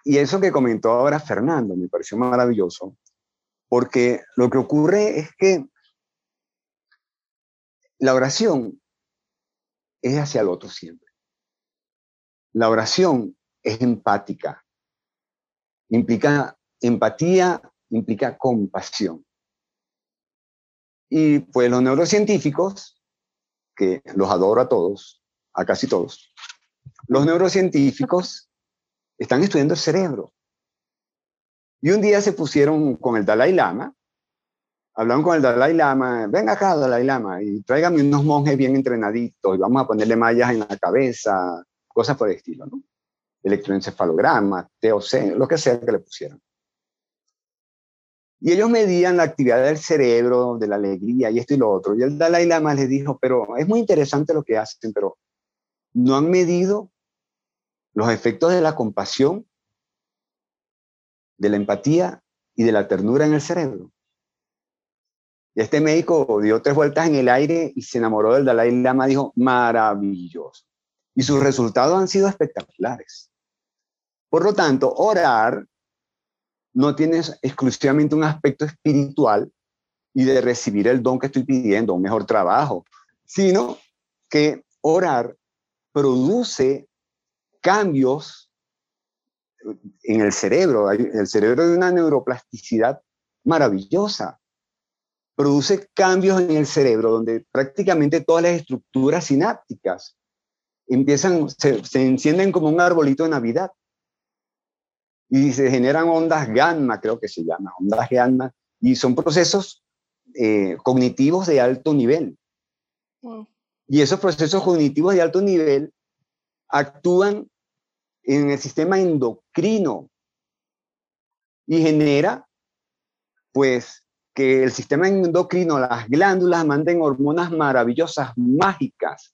y eso que comentó ahora Fernando me pareció maravilloso, porque lo que ocurre es que la oración es hacia el otro siempre. La oración es empática, implica empatía, implica compasión. Y pues los neurocientíficos, que los adoro a todos, a casi todos, los neurocientíficos están estudiando el cerebro. Y un día se pusieron con el Dalai Lama, hablaron con el Dalai Lama, venga acá Dalai Lama y tráigame unos monjes bien entrenaditos y vamos a ponerle mallas en la cabeza, cosas por el estilo, ¿no? Electroencefalograma, TOC, lo que sea que le pusieran. Y ellos medían la actividad del cerebro, de la alegría y esto y lo otro. Y el Dalai Lama les dijo, pero es muy interesante lo que hacen, pero no han medido los efectos de la compasión, de la empatía y de la ternura en el cerebro. Y este médico dio tres vueltas en el aire y se enamoró del Dalai Lama, dijo, maravilloso. Y sus resultados han sido espectaculares. Por lo tanto, orar no tiene exclusivamente un aspecto espiritual y de recibir el don que estoy pidiendo, un mejor trabajo, sino que orar produce cambios en el cerebro. El cerebro de una neuroplasticidad maravillosa. Produce cambios en el cerebro donde prácticamente todas las estructuras sinápticas empiezan, se, encienden como un arbolito de Navidad. Y se generan ondas gamma, creo que se llama, ondas gamma, y son procesos eh, cognitivos de alto nivel. Y esos procesos cognitivos de alto nivel actúan en el sistema endocrino y genera, pues, que el sistema endocrino, las glándulas manden hormonas maravillosas, mágicas,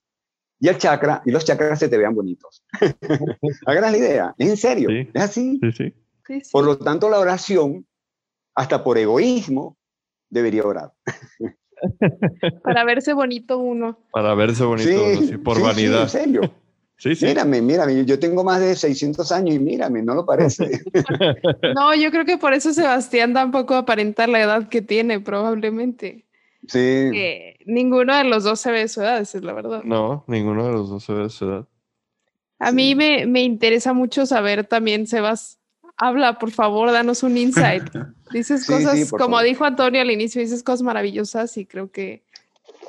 y el chakra, y los chakras se te vean bonitos. [LAUGHS] Hagan la idea, es en serio, es así. Sí, sí. Por lo tanto, la oración, hasta por egoísmo, debería orar. [LAUGHS] Para verse bonito uno. Para verse bonito uno, por vanidad. en serio. [LAUGHS] Sí, sí. Mírame, mírame, yo tengo más de 600 años y mírame, ¿no lo parece? no, yo creo que por eso Sebastián tampoco aparenta la edad que tiene, probablemente. Sí. ninguno de los dos se ve de su edad, esa es la verdad. No, ninguno de los dos se ve de su edad. A mí me, me, interesa mucho saber también, Sebas, habla, por favor, danos un insight. [LAUGHS] Dices cosas, como dijo Antonio al inicio, dices cosas maravillosas y creo que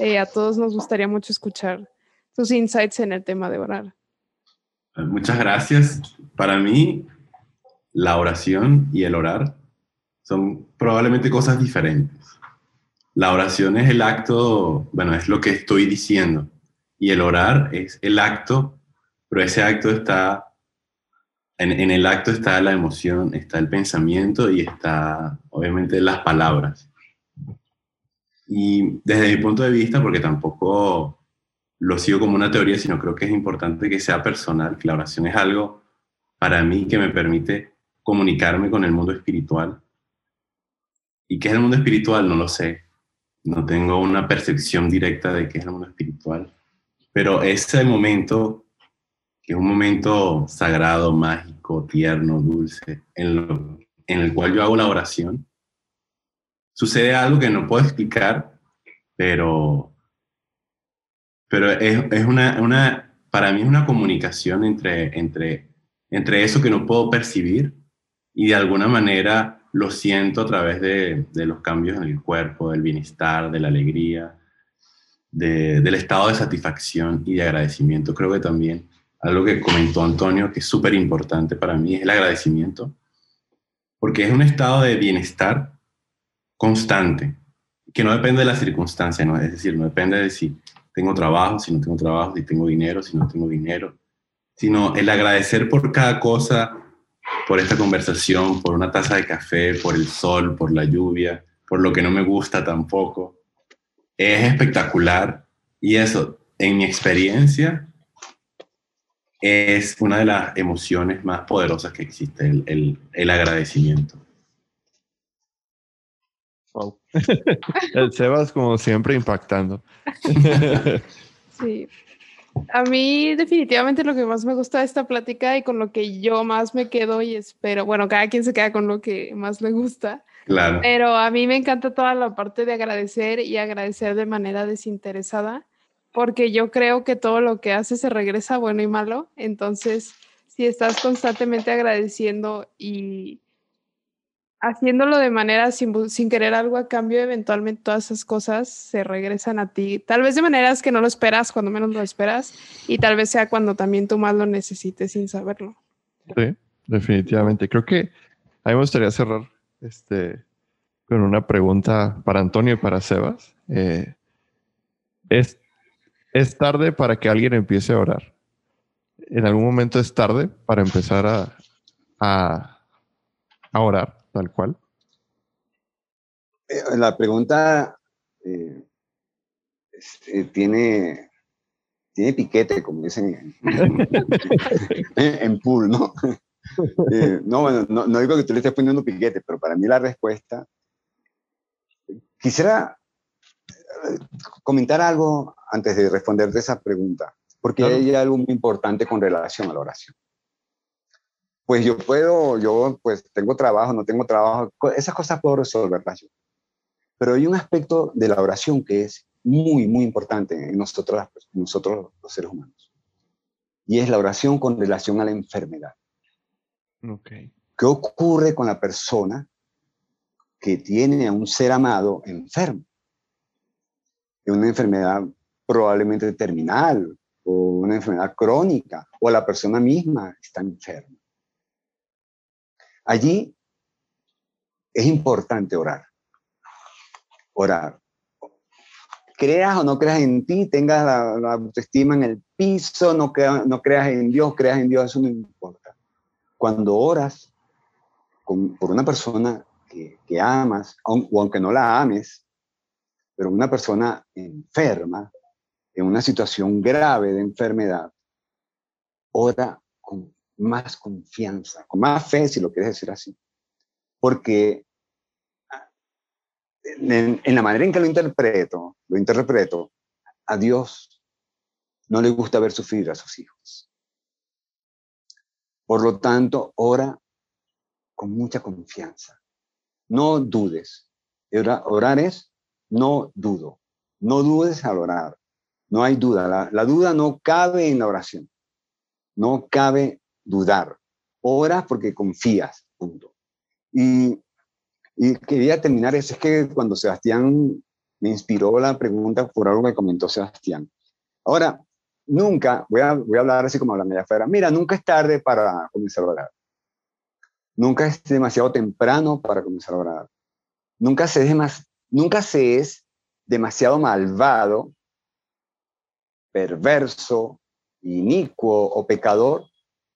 eh, a todos nos gustaría mucho escuchar tus insights en el tema de orar. Muchas gracias. Para mí, la oración y el orar son probablemente cosas diferentes. La oración es el acto, bueno, es lo que estoy diciendo. Y el orar es el acto, pero ese acto está, en, en el acto está la emoción, está el pensamiento y está, obviamente, las palabras. Y desde mi punto de vista, porque tampoco lo sigo como una teoría, sino creo que es importante que sea personal, que la oración es algo para mí que me permite comunicarme con el mundo espiritual. ¿Y qué es el mundo espiritual? No lo sé. No tengo una percepción directa de qué es el mundo espiritual. Pero ese momento, que es un momento sagrado, mágico, tierno, dulce, en, en el cual yo hago la oración, sucede algo que no puedo explicar, pero pero es, es una, una, para mí es una comunicación entre, entre, entre eso que no puedo percibir y de alguna manera lo siento a través de, los cambios en el cuerpo, del bienestar, de la alegría. del estado de satisfacción y de agradecimiento. Creo que también algo que comentó Antonio, que es súper importante para mí, es el agradecimiento, porque es un estado de bienestar constante, que no depende de la circunstancia, ¿no? es decir, no depende de si tengo trabajo, si no tengo trabajo, si tengo dinero, si no tengo dinero, sino el agradecer por cada cosa, por esta conversación, por una taza de café, por el sol, por la lluvia, por lo que no me gusta tampoco. Es espectacular y eso, en mi experiencia, es una de las emociones más poderosas que existe, el, el, agradecimiento. Wow. [LAUGHS] el Sebas como siempre impactando. sí. [LAUGHS] A mí definitivamente lo que más me gusta de esta plática y con lo que yo más me quedo y espero, bueno, cada quien se queda con lo que más le gusta. Claro. Pero a mí me encanta toda la parte de agradecer y agradecer de manera desinteresada, porque yo creo que todo lo que hace se regresa bueno y malo. Entonces, si estás constantemente agradeciendo y haciéndolo de manera sin, querer algo a cambio, eventualmente todas esas cosas se regresan a ti, tal vez de maneras que no lo esperas, cuando menos lo esperas, y tal vez sea cuando también tú más lo necesites sin saberlo. Sí, definitivamente. Creo que a mí me gustaría cerrar este, con una pregunta para Antonio y para Sebas. Eh, ¿es, ¿Es tarde para que alguien empiece a orar? ¿En algún momento es tarde para empezar a, a, a orar? Tal cual? Eh, la pregunta eh, este, tiene, tiene piquete, como dicen en, pool, ¿no? [LAUGHS] Eh, no, bueno, no, digo que tú le estés poniendo piquete, pero para mí la respuesta... Quisiera comentar algo antes de responderte esa pregunta, porque hay algo muy importante con relación a la oración pues yo puedo, yo pues tengo trabajo, no tengo trabajo, esas cosas puedo resolverlas yo. Pero hay un aspecto de la oración que es muy, muy importante en nosotros, nosotros los seres humanos. Y es la oración con relación a la enfermedad. Okay. ¿Qué ocurre con la persona que tiene a un ser amado enfermo? De una enfermedad probablemente terminal o una enfermedad crónica, o la persona misma está enferma. Allí es importante orar. Orar. Creas o no creas en ti, tengas la, autoestima en el piso, no, creas en Dios, creas en Dios, eso no importa. Cuando oras por una persona que amas, o aunque no la ames, pero una persona enferma, en una situación grave de enfermedad, ora con más confianza, con más fe, si lo quieres decir así. Porque en, la manera en que lo interpreto, lo interpreto, a Dios no le gusta ver sufrir a sus hijos. Por lo tanto, ora con mucha confianza. No dudes. Orar, es no dudo. No dudes al orar. No hay duda. La, la duda no cabe en la oración. No cabe dudar. Oras porque confías, punto. Y, quería terminar eso, es que cuando Sebastián me inspiró la pregunta por algo que comentó Sebastián. Ahora, nunca, voy a, voy a hablar así como hablan allá afuera, mira, nunca es tarde para comenzar a orar. Nunca es demasiado temprano para comenzar a orar. Nunca se es, más, nunca se es demasiado malvado, perverso, inicuo o pecador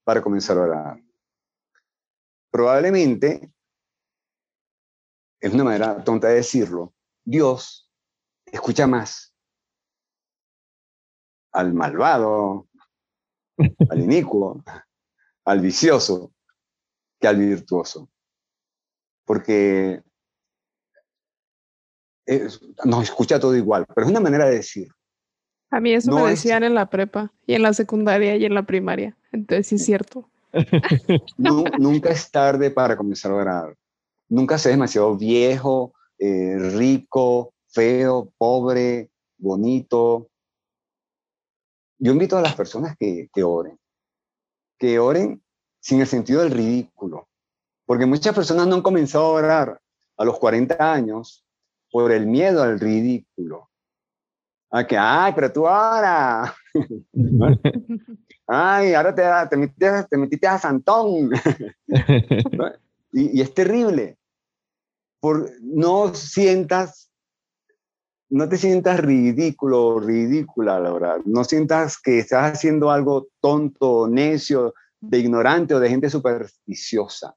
para comenzar a orar. Probablemente, es una manera tonta de decirlo, Dios escucha más al malvado, al [LAUGHS] inicuo, al vicioso, que al virtuoso. Porque nos escucha todo igual, pero es una manera de decir. A mí eso me decían en la prepa y en la secundaria y en la primaria. Entonces sí es cierto. [LAUGHS] nunca es tarde para comenzar a orar. Nunca seas demasiado viejo, eh, rico, feo, pobre, bonito. Yo invito a las personas que, que oren, que oren sin el sentido del ridículo, porque muchas personas no han comenzado a orar a los 40 años por el miedo al ridículo que, ay, pero tú ahora. [LAUGHS] ay, ahora te, te, metiste, te metiste a Santón. [LAUGHS] y, y, es terrible. Por, no sientas, no te sientas ridículo o ridícula, la verdad. No sientas que estás haciendo algo tonto, necio, de ignorante o de gente supersticiosa.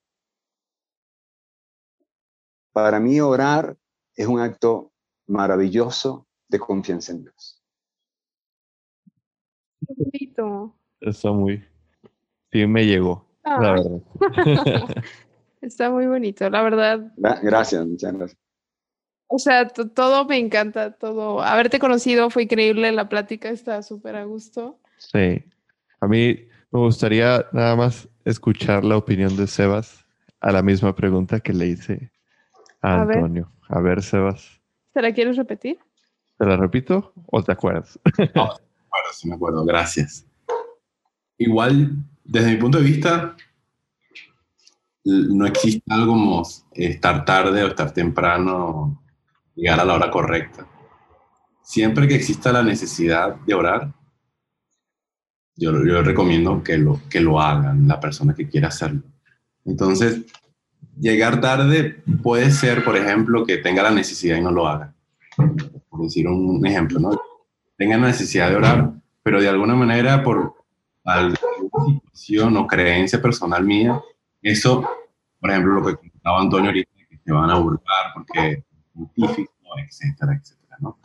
Para mí orar es un acto maravilloso de confianza en Dios. bonito. Está muy, sí me llegó, la ah. verdad. [LAUGHS] Está muy bonito, la verdad. Gracias, muchas gracias. O sea, todo me encanta, todo. Haberte conocido fue increíble, la plática está súper a gusto. Sí, a mí me gustaría nada más escuchar la opinión de Sebas a la misma pregunta que le hice a, Antonio. A ver, Sebas. ¿Te la quieres repetir? ¿Te la repito o te acuerdas? [LAUGHS] no, sí me acuerdo, gracias. Igual, desde mi punto de vista, no existe algo como estar tarde o estar temprano, llegar a la hora correcta. Siempre que exista la necesidad de orar, yo, yo recomiendo que lo, que lo hagan la persona que quiera hacerlo. Entonces, llegar tarde puede ser, por ejemplo, que tenga la necesidad y no lo haga. Por decir un ejemplo, ¿no? Tenga la necesidad de orar, pero de alguna manera por alguna situación o creencia personal mía, eso, por ejemplo, lo que comentaba Antonio ahorita, que se van a burlar porque científico, etcétera, etcétera, ¿no?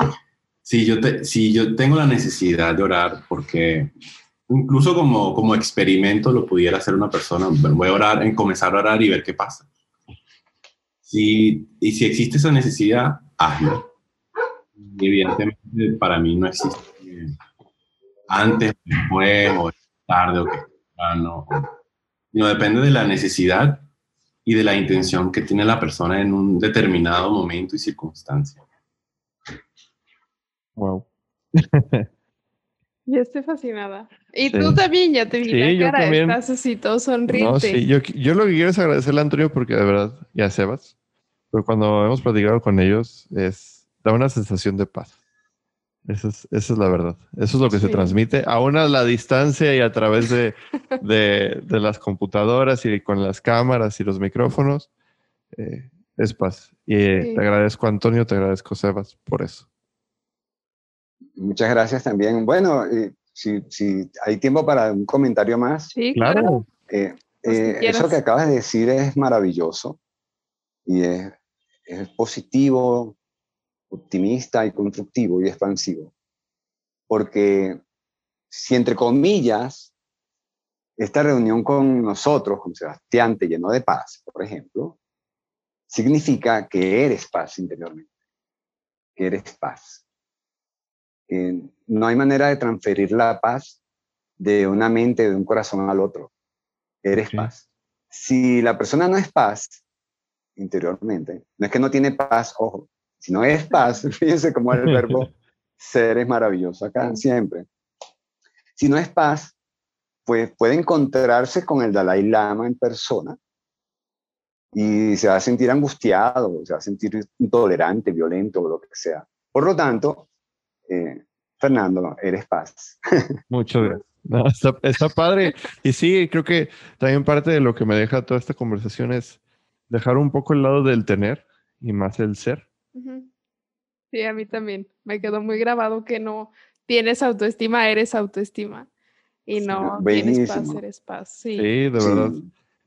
Si yo, te, si yo tengo la necesidad de orar porque incluso como, como experimento lo pudiera hacer una persona, voy a orar, en comenzar a orar y ver qué pasa. Si, y si existe esa necesidad, hazlo. Evidentemente para mí no existe antes, después, o tarde, o temprano. No, depende de la necesidad y de la intención que tiene la persona en un determinado momento y circunstancia. Wow. [LAUGHS] Yo estoy fascinada. Y tú también, ya te vi la cara, estás así todo sonriente. No, sí, yo, yo, lo que quiero es agradecerle a Antonio porque de verdad, y a Sebas, pero cuando hemos platicado con ellos, es, da una sensación de paz. Esa es, esa es la verdad. Eso es lo que se transmite, aún a la distancia y a través de, [LAUGHS] de, de las computadoras y con las cámaras y los micrófonos. Eh, es paz. Y eh, te agradezco, Antonio, te agradezco, Sebas, por eso. Muchas gracias también. Bueno, eh, si, si, hay tiempo para un comentario más. Sí, claro. eso que acabas de decir es maravilloso y es es positivo, optimista y constructivo y expansivo. Porque si entre comillas, esta reunión con nosotros, con Sebastián, te llenó de paz, por ejemplo, significa que eres paz interiormente, que eres paz. no hay manera de transferir la paz de una mente, de un corazón al otro. Eres paz. Si la persona no es paz, interiormente. No es que no tiene paz, ojo, si no es paz, [LAUGHS] fíjense cómo el verbo [LAUGHS] ser es maravilloso acá, siempre. Si no es paz, pues puede encontrarse con el Dalai Lama en persona y se va a sentir angustiado, se va a sentir intolerante, violento, o lo que sea. Por lo tanto, eh, Fernando, eres paz. [LAUGHS] Muchas gracias. está, padre. Y sí, creo que también parte de lo que me deja toda esta conversación es dejar un poco el lado del tener y más el ser. Sí, a mí también. Me quedó muy grabado que no tienes autoestima, eres autoestima. Y no tienes paz, eres paz. Sí, de verdad.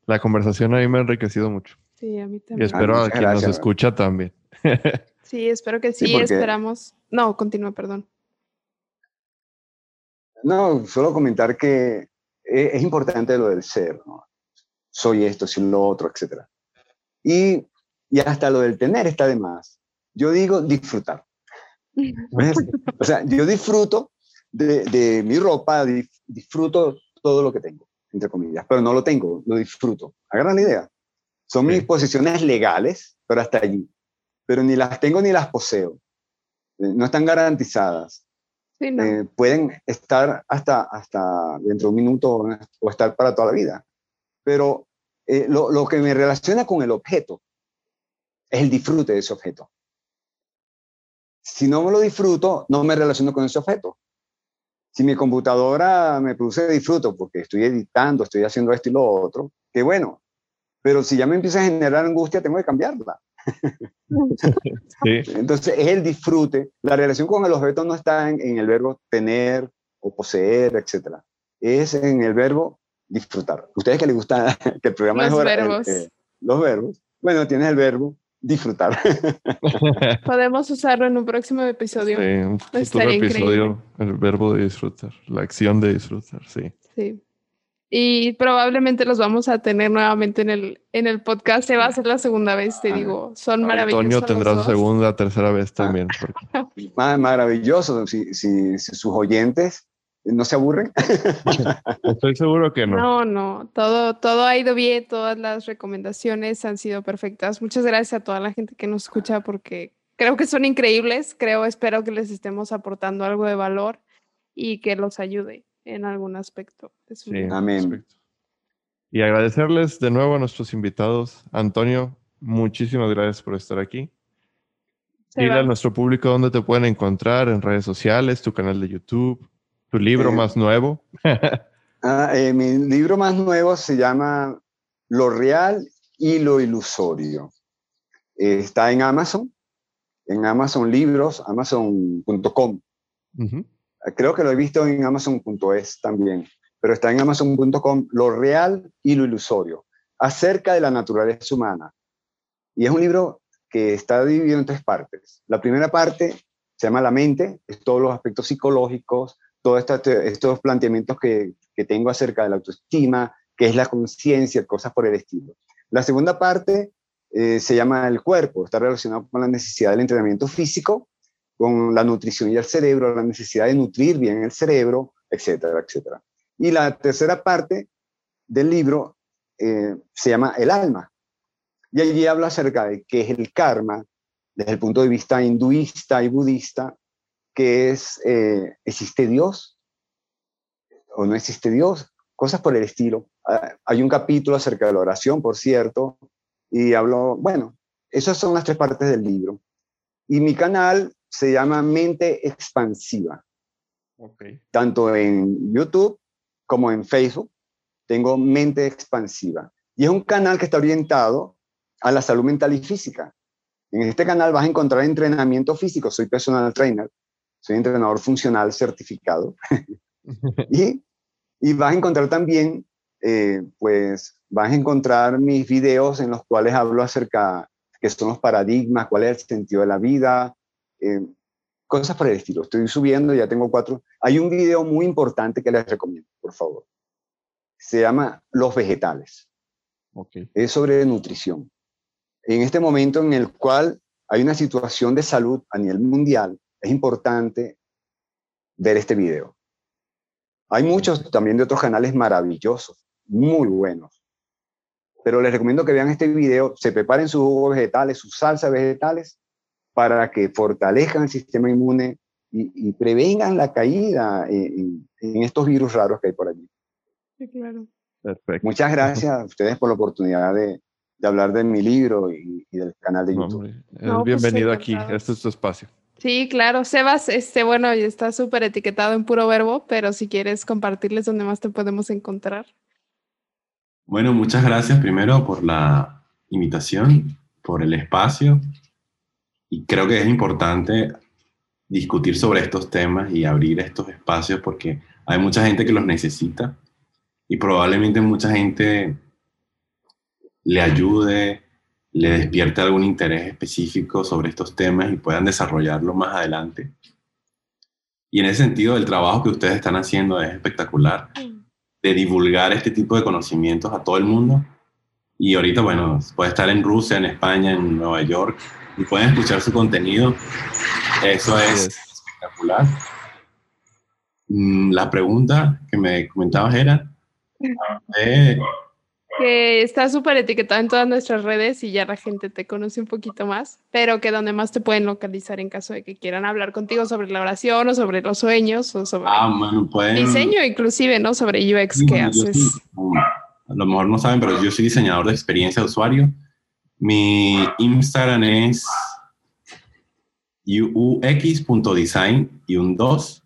La conversación a mí me ha enriquecido mucho. Sí, a mí también. Y espero a quien nos escucha también. [LAUGHS] sí, espero que sí, esperamos. No, continúa, perdón. No, solo comentar que e, es importante lo del ser, ¿no? Soy esto, soy lo otro, etcétera. Y, y hasta lo del tener está de más. Yo digo disfrutar. o sea, yo disfruto de, de mi ropa, disfruto todo lo que tengo, entre comillas, pero no lo tengo, lo disfruto. Hagan la idea. Son mis posiciones legales, pero hasta allí. Pero ni las tengo ni las poseo. Eh, no están garantizadas. Sí, no. eh, pueden estar hasta, hasta dentro de un minuto o estar para toda la vida. Pero eh, lo, lo, que me relaciona con el objeto es el disfrute de ese objeto. Si no me lo disfruto, no me relaciono con ese objeto. Si mi computadora me produce disfruto porque estoy editando, estoy haciendo esto y lo otro, qué bueno. Pero si ya me empieza a generar angustia, tengo que cambiarla. [LAUGHS] Entonces es el disfrute. La relación con el objeto no está en, el verbo tener o poseer, etc. Es en el verbo disfrutar. Ustedes que les gusta [LAUGHS] que el programa los verbos. los verbos. Bueno, tienes el verbo disfrutar. [LAUGHS] Podemos usarlo en un próximo episodio. Sí, un futuro episodio, el verbo de disfrutar, la acción de disfrutar, sí. Sí. Y probablemente los vamos a tener nuevamente en el, en el podcast. Se va a hacer la segunda vez, te ah. digo. Son maravillosos. Antonio tendrá su segunda, tercera vez también. [LAUGHS] Maravilloso. Si, si, sus oyentes no se aburren. [LAUGHS] Estoy seguro que no. No, no. Todo, todo ha ido bien. Todas las recomendaciones han sido perfectas. Muchas gracias a toda la gente que nos escucha porque creo que son increíbles. Creo, espero que les estemos aportando algo de valor y que los ayude en algún aspecto. sí, amén. Y agradecerles de nuevo a nuestros invitados. Antonio, muchísimas gracias por estar aquí. Dile a nuestro público dónde te pueden encontrar en redes sociales, tu canal de YouTube, tu libro eh, más nuevo. [LAUGHS] ah, eh, mi libro más nuevo se llama Lo real y lo ilusorio. está en Amazon, en Amazon Libros, amazon.com. Creo que lo he visto en amazon.es también, pero está en amazon.com lo real y lo ilusorio, acerca de la naturaleza humana. Y es un libro que está dividido en tres partes. La primera parte se llama La mente, es todos los aspectos psicológicos, todos estos planteamientos que, que tengo acerca de la autoestima, que es la conciencia, cosas por el estilo. La segunda parte eh, se llama el cuerpo, está relacionado con la necesidad del entrenamiento físico con la nutrición y el cerebro, la necesidad de nutrir bien el cerebro, etcétera, etcétera. Y la tercera parte del libro eh, se llama El alma. Y allí habla acerca de qué es el karma desde el punto de vista hinduista y budista, que es, eh, ¿existe Dios o no existe Dios? Cosas por el estilo. Ah, hay un capítulo acerca de la oración, por cierto, y hablo, bueno, esas son las tres partes del libro. Y mi canal se llama Mente Expansiva. Tanto en YouTube como en Facebook tengo Mente Expansiva. Y es un canal que está orientado a la salud mental y física. En este canal vas a encontrar entrenamiento físico. Soy personal trainer, soy entrenador funcional certificado. [LAUGHS] y, y, vas a encontrar también, eh, pues, vas a encontrar mis videos en los cuales hablo acerca qué son los paradigmas, cuál es el sentido de la vida, eh, cosas por el estilo. Estoy subiendo, ya tengo cuatro. Hay un video muy importante que les recomiendo, por favor. Se llama Los vegetales. Es sobre nutrición. En este momento en el cual hay una situación de salud a nivel mundial, es importante ver este video. Hay muchos también de otros canales maravillosos, muy buenos. Pero les recomiendo que vean este video, se preparen sus jugos vegetales, sus salsas vegetales para que fortalezcan el sistema inmune y, prevengan la caída en, estos virus raros que hay por allí. Sí, claro. Perfecto. Muchas gracias a ustedes por la oportunidad de, hablar de mi libro y, del canal de YouTube. Pues, bienvenido aquí, este es tu espacio. Sí, claro. Sebas, este, bueno, está súper etiquetado en puro verbo, pero si quieres compartirles dónde más te podemos encontrar. Bueno, muchas gracias primero por la invitación, por el espacio y creo que es importante discutir sobre estos temas y abrir estos espacios porque hay mucha gente que los necesita y probablemente mucha gente le ayude, le despierte algún interés específico sobre estos temas y puedan desarrollarlo más adelante. Y en ese sentido, el trabajo que ustedes están haciendo es espectacular, de divulgar este tipo de conocimientos a todo el mundo. Y ahorita, bueno, puede estar en Rusia, en España, en Nueva York, y pueden escuchar su contenido. Eso es, espectacular. Mm, la pregunta que me comentabas era... que está súper etiquetado en todas nuestras redes y ya la gente te conoce un poquito más, pero que donde más te pueden localizar en caso de que quieran hablar contigo sobre la oración o sobre los sueños o sobre ah, diseño inclusive, ¿no? Sobre UX que haces. a lo mejor no saben, pero yo soy diseñador de experiencia de usuario mi Instagram es ux.design y un 2.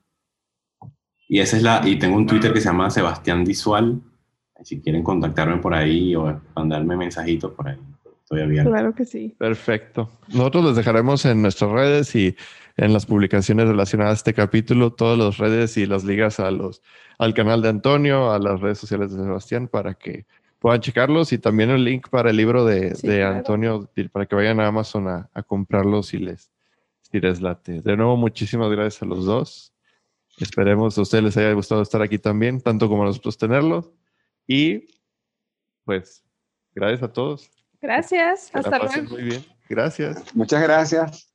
Y esa es la, y tengo un Twitter que se llama Sebastián Visual. Si quieren contactarme por ahí o mandarme mensajitos por ahí, estoy abierto. Claro que sí. Perfecto. Nosotros les dejaremos en nuestras redes y en las publicaciones relacionadas a este capítulo, todas las redes y las ligas a los, al canal de Antonio, a las redes sociales de Sebastián para que puedan checarlos y también el link para el libro de, de Antonio para que vayan a Amazon a, a comprarlos si les, si les late. De nuevo, muchísimas gracias a los dos. Esperemos a ustedes les haya gustado estar aquí también, tanto como a nosotros tenerlos. Y pues, gracias a todos. Gracias. Hasta luego. Muy bien. Gracias. Muchas gracias.